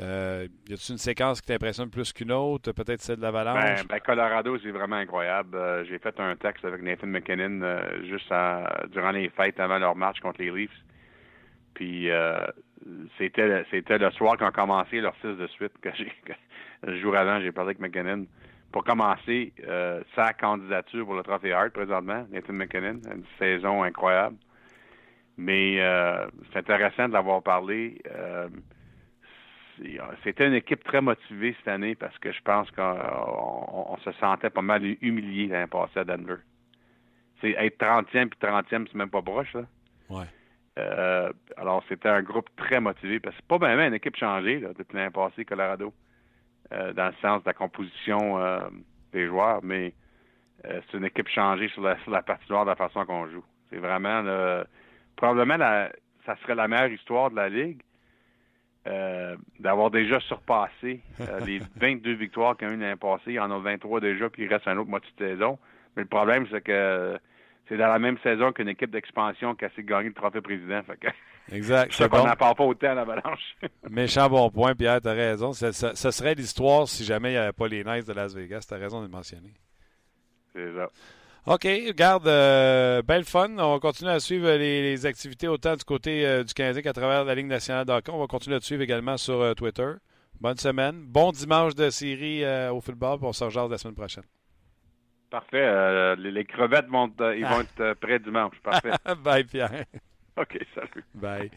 Euh, y a-t-il une séquence qui t'impressionne plus qu'une autre? Peut-être celle de l'Avalanche? Ben, ben, Colorado, c'est vraiment incroyable. J'ai fait un texte avec Nathan McKinnon juste durant les fêtes avant leur match contre les Leafs. Puis c'était c'était le soir qu'on commencé leur six de suite. Que j'ai, le jour avant, j'ai parlé avec McKinnon pour commencer euh, sa candidature pour le Trophée Hart présentement, Nathan McKinnon. Une saison incroyable. Mais euh, c'est intéressant de l'avoir parlé. Euh, c'était une équipe très motivée cette année parce que je pense qu'on se sentait pas mal humilié l'année passée à Denver. C'est être 30e puis 30e, c'est même pas proche, là. Ouais. Euh, alors, c'était un groupe très motivé parce que c'est pas même une équipe changée là, depuis l'année passée, Colorado, euh, dans le sens de la composition euh, des joueurs, mais c'est une équipe changée sur la, sur la patinoire de la façon qu'on joue. C'est vraiment probablement la, ça serait la meilleure histoire de la Ligue d'avoir déjà surpassé les 22 victoires qu'ils ont eu l'année passée. Il y en a 23 déjà, puis il reste un autre moitié de saison. Mais le problème, c'est que c'est dans la même saison qu'une équipe d'expansion qui a assez gagné le trophée président. Fait que, exact. C'est qu'on n'en parle pas autant à l'avalanche. Méchant bon point, Pierre, t'as raison. Ce serait l'histoire si jamais il n'y avait pas les Knights de Las Vegas. T'as raison de le mentionner. C'est ça. OK, regarde, euh, belle fun. On va continuer à suivre les, activités autant du côté euh, du Canadien qu'à travers la Ligue nationale d'hockey. On va continuer à te suivre également sur euh, Twitter. Bonne semaine. Bon dimanche de série au football. On se rejoint la semaine prochaine. Parfait. Euh, les, crevettes vont, euh, ils vont être euh, prêts dimanche. Parfait. Bye, Pierre. OK, salut. Bye.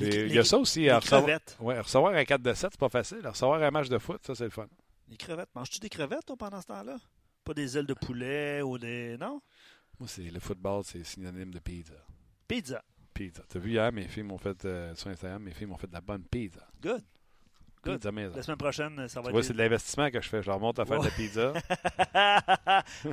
il y a ça aussi. À recevoir, ouais, recevoir un 4 de 7, c'est pas facile. recevoir un match de foot, ça, c'est le fun. Les crevettes. Manges-tu des crevettes toi, pendant ce temps-là? Pas des ailes de poulet ou des. Non? Moi, c'est le football, c'est synonyme de pizza. Pizza. Pizza. T'as vu hier, mes filles m'ont fait sur Instagram, mes filles m'ont fait de la bonne pizza. Good. La semaine prochaine, ça va tu vois, c'est de l'investissement que je fais. Je leur monte à faire de la pizza.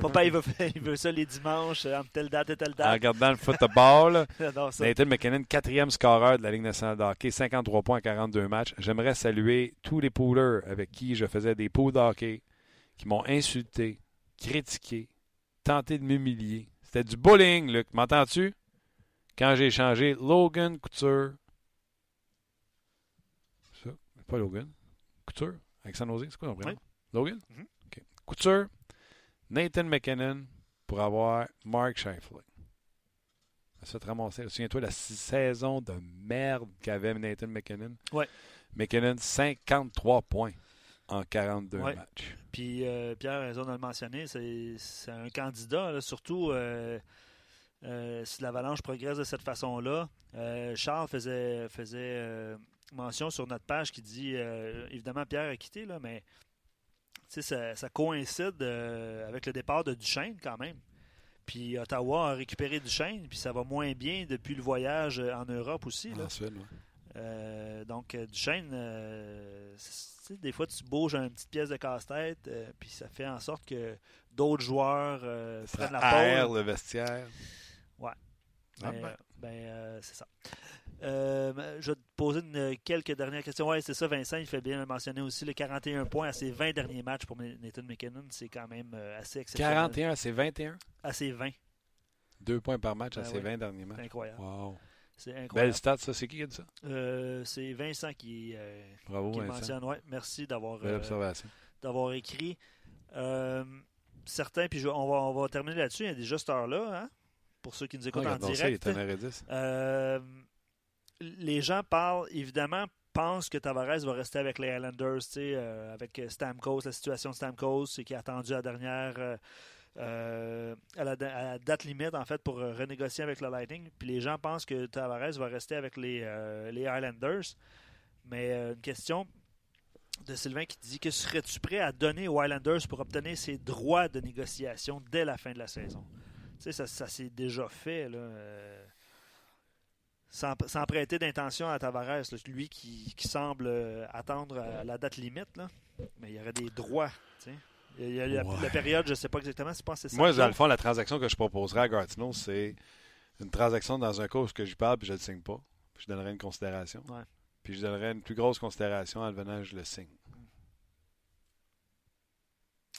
Papa, il veut, il veut, ça les dimanches, entre telle date et telle date. En regardant le football, Nathan McKinnon, quatrième scoreur de la Ligue nationale de hockey, 53 points en 42 matchs. J'aimerais saluer tous les poolers avec qui je faisais des pools de hockey, qui m'ont insulté, critiqué, tenté de m'humilier. C'était du bullying, Luc. M'entends-tu? Quand j'ai échangé Logan Couture pas Logan. Couture, avec San Jose, c'est quoi ton prénom? Logan? Mm-hmm. Couture, Nathan McKinnon pour avoir Mark Scheifele. Ça te ramasser. Souviens-toi la saison de merde qu'avait Nathan McKinnon? Oui. McKinnon, 53 points en 42 matchs. Puis euh, Pierre a raison de le mentionner, c'est un candidat, surtout euh, euh, si l'Avalanche progresse de cette façon-là. Charles faisait, mention sur notre page qui dit euh, évidemment Pierre a quitté, là, mais ça, ça coïncide euh, avec le départ de Duchesne quand même. Puis Ottawa a récupéré Duchesne, puis ça va moins bien depuis le voyage en Europe aussi. Euh, donc Duchesne, des fois tu bouges une petite pièce de casse-tête, puis ça fait en sorte que d'autres joueurs prennent la pole. le vestiaire. Ouais. Ah, ben, ben c'est ça. Euh, je vais te poser quelques dernières questions. Oui, c'est ça, Vincent, il fait bien le mentionner aussi. Le 41 points à ses 20 derniers matchs pour Nathan McKinnon, c'est quand même euh, assez exceptionnel. 41 à ses 21 À ses 20. Deux points par match à ben ses 20 derniers matchs. incroyable. Wow. C'est incroyable. Belle stat, ça. C'est qui qui a dit ça? Euh, c'est Vincent qui, euh, Bravo, qui Vincent. mentionne. Ouais, merci d'avoir euh, d'avoir écrit. Certains, puis je- on, va, on va terminer là-dessus. Il y a déjà cette heure-là, hein, pour ceux qui nous écoutent en ça, direct. est 1h10. Euh, les gens parlent, évidemment, pensent que Tavares va rester avec les Islanders, tu sais, avec Stamkos, la situation de Stamkos, c'est qui a attendu la dernière, euh, à, la, date limite, en fait, pour euh, renégocier avec le Lightning. Puis les gens pensent que Tavares va rester avec les, euh, Islanders. Mais une question de Sylvain qui dit que serais-tu prêt à donner aux Islanders pour obtenir ses droits de négociation dès la fin de la saison? Tu sais, ça, s'est déjà fait, sans, prêter d'intention à Tavares, lui qui, semble attendre la date limite, mais il y aurait des droits. Il y a, la, Ouais. la période, je ne sais pas exactement, c'est pas c'est Moi, cinq dans le fond, la transaction que je proposerais à Gatineau, c'est une transaction dans un cas où que je parle puis je ne le signe pas. Puis je donnerais une considération. Ouais. Puis je donnerais une plus grosse considération en le venant, je le signe.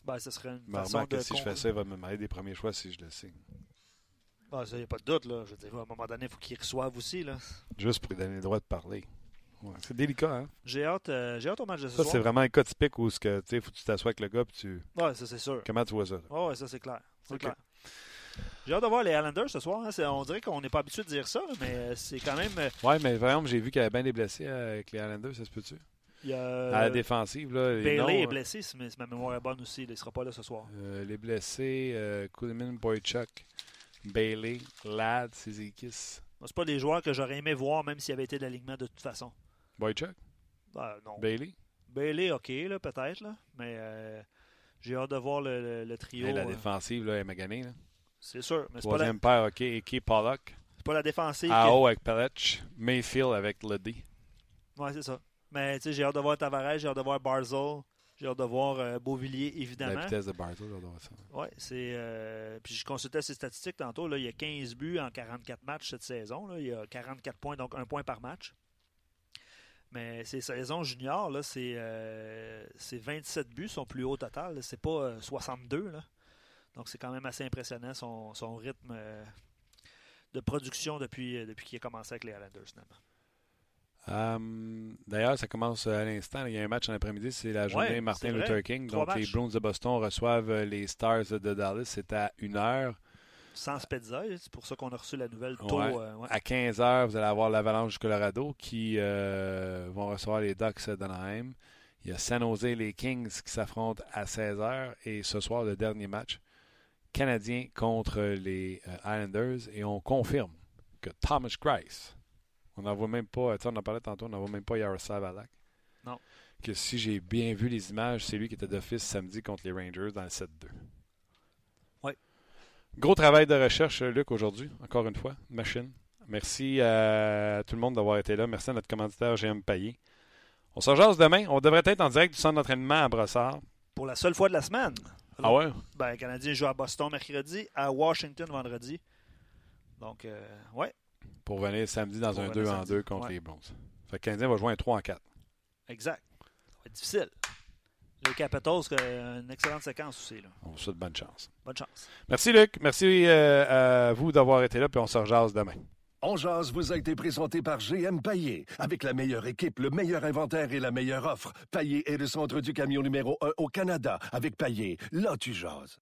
Ben, ce serait une Mais façon de... si je fais ça, il va me marier des premiers choix si je le signe. Ben, ça, il n'y a pas de doute. Là. Je veux dire, à un moment donné, il faut qu'ils reçoivent aussi. Là. Juste pour lui donner le droit de parler. Ouais, C'est délicat, hein? J'ai hâte, euh, j'ai hâte au match de ce Ça, soir. c'est vraiment un cas typique où que, faut que tu t'assoies avec le gars puis tu. Ouais, ça, c'est sûr. Comment tu vois ça? Ouais, ouais, ça, c'est clair. C'est clair. J'ai hâte de voir les Islanders ce soir. hein. On dirait qu'on n'est pas habitué de dire ça, mais c'est quand même... euh, Ouais, mais vraiment, j'ai vu qu'il y avait bien des blessés euh, avec les Islanders, ça se peut-tu? Il y a, à la défensive, là. Bailey noms, est euh, blessé, si ma mémoire est bonne aussi. Il ne sera pas là ce soir. euh, les blessés, euh, Kuzmin, Boychuk, Bailey, Ladd, Sizikis. C'est pas des joueurs que j'aurais aimé voir, même s'il avait été de l'alignement de toute façon. Boychuk? Ben, non. Bailey? Bailey, OK, là, peut-être, là, mais euh, j'ai hâte de voir le, le- le trio. La euh, défensive, là, est maganée, là. c'est sûr, mais c'est pas, la, Troisième paire, OK. Eke Pollock. c'est pas la défensive. Haut avec Pelech. Mayfield avec Luddy. Ouais, c'est ça. Mais tu sais, j'ai hâte de voir Tavares, j'ai hâte de voir Barzell, j'ai hâte de voir euh, Beauvillier, évidemment. La vitesse de Bartle, j'adore ça. Ouais, c'est. euh, Puis je consultais ses statistiques tantôt. Là, il y a 15 buts en 44 matchs cette saison. Là. Il y a 44 points, donc un point par match. Mais ces saisons juniors, là, c'est euh, c'est 27 buts, son plus haut total. C'est pas euh, 62. Là. Donc c'est quand même assez impressionnant son, son rythme euh, de production depuis, euh, depuis qu'il a commencé avec les Islanders, finalement. Euh, D'ailleurs, ça commence à l'instant. Il y a un match en après-midi. C'est la journée Ouais, Martin. Luther King. Trois Donc, les. Bruins de Boston reçoivent euh, les Stars de Dallas. C'est à 1h. Sans Spezza, c'est pour ça qu'on a reçu la nouvelle tôt. Ouais. euh, ouais. À 15h, vous allez avoir l'Avalanche du Colorado qui euh, vont recevoir les Ducks d'Anaheim. Il y a San Jose et les Kings qui s'affrontent à 16h. Et ce soir, le dernier match, Canadien contre les euh, Islanders. Et on confirme que Thomas Grice, on n'en voit même pas, on en parlait tantôt, on n'en voit même pas Yaroslav Alak. Non. Que si j'ai bien vu les images, c'est lui qui était d'office samedi contre les Rangers dans le 7-2. Gros travail de recherche, Luc, aujourd'hui, encore une fois. Machine. Merci à tout le monde d'avoir été là. Merci à notre commanditaire GM Payet. On se rejase demain. On devrait être en direct du centre d'entraînement à Brossard. Pour la seule fois de la semaine. Ah ouais? Ben, le Canadien joue à Boston mercredi, à Washington vendredi. Donc, euh, ouais, Pour venir samedi dans Pour un venir 2 en samedi. 2 contre Ouais. les Browns. Fait que le Canadien va jouer un 3 en 4. exact. Ça va être difficile. Les Capitals, euh, une excellente séquence aussi. Là. On vous souhaite bonne chance. Bonne chance. Merci Luc. Merci euh, à vous d'avoir été là. Puis on se rejase demain. On jase vous a été présenté par GM Paillé. Avec la meilleure équipe, le meilleur inventaire et la meilleure offre. Paillé est le centre du camion numéro 1 au Canada. Avec Paillé, là tu jases.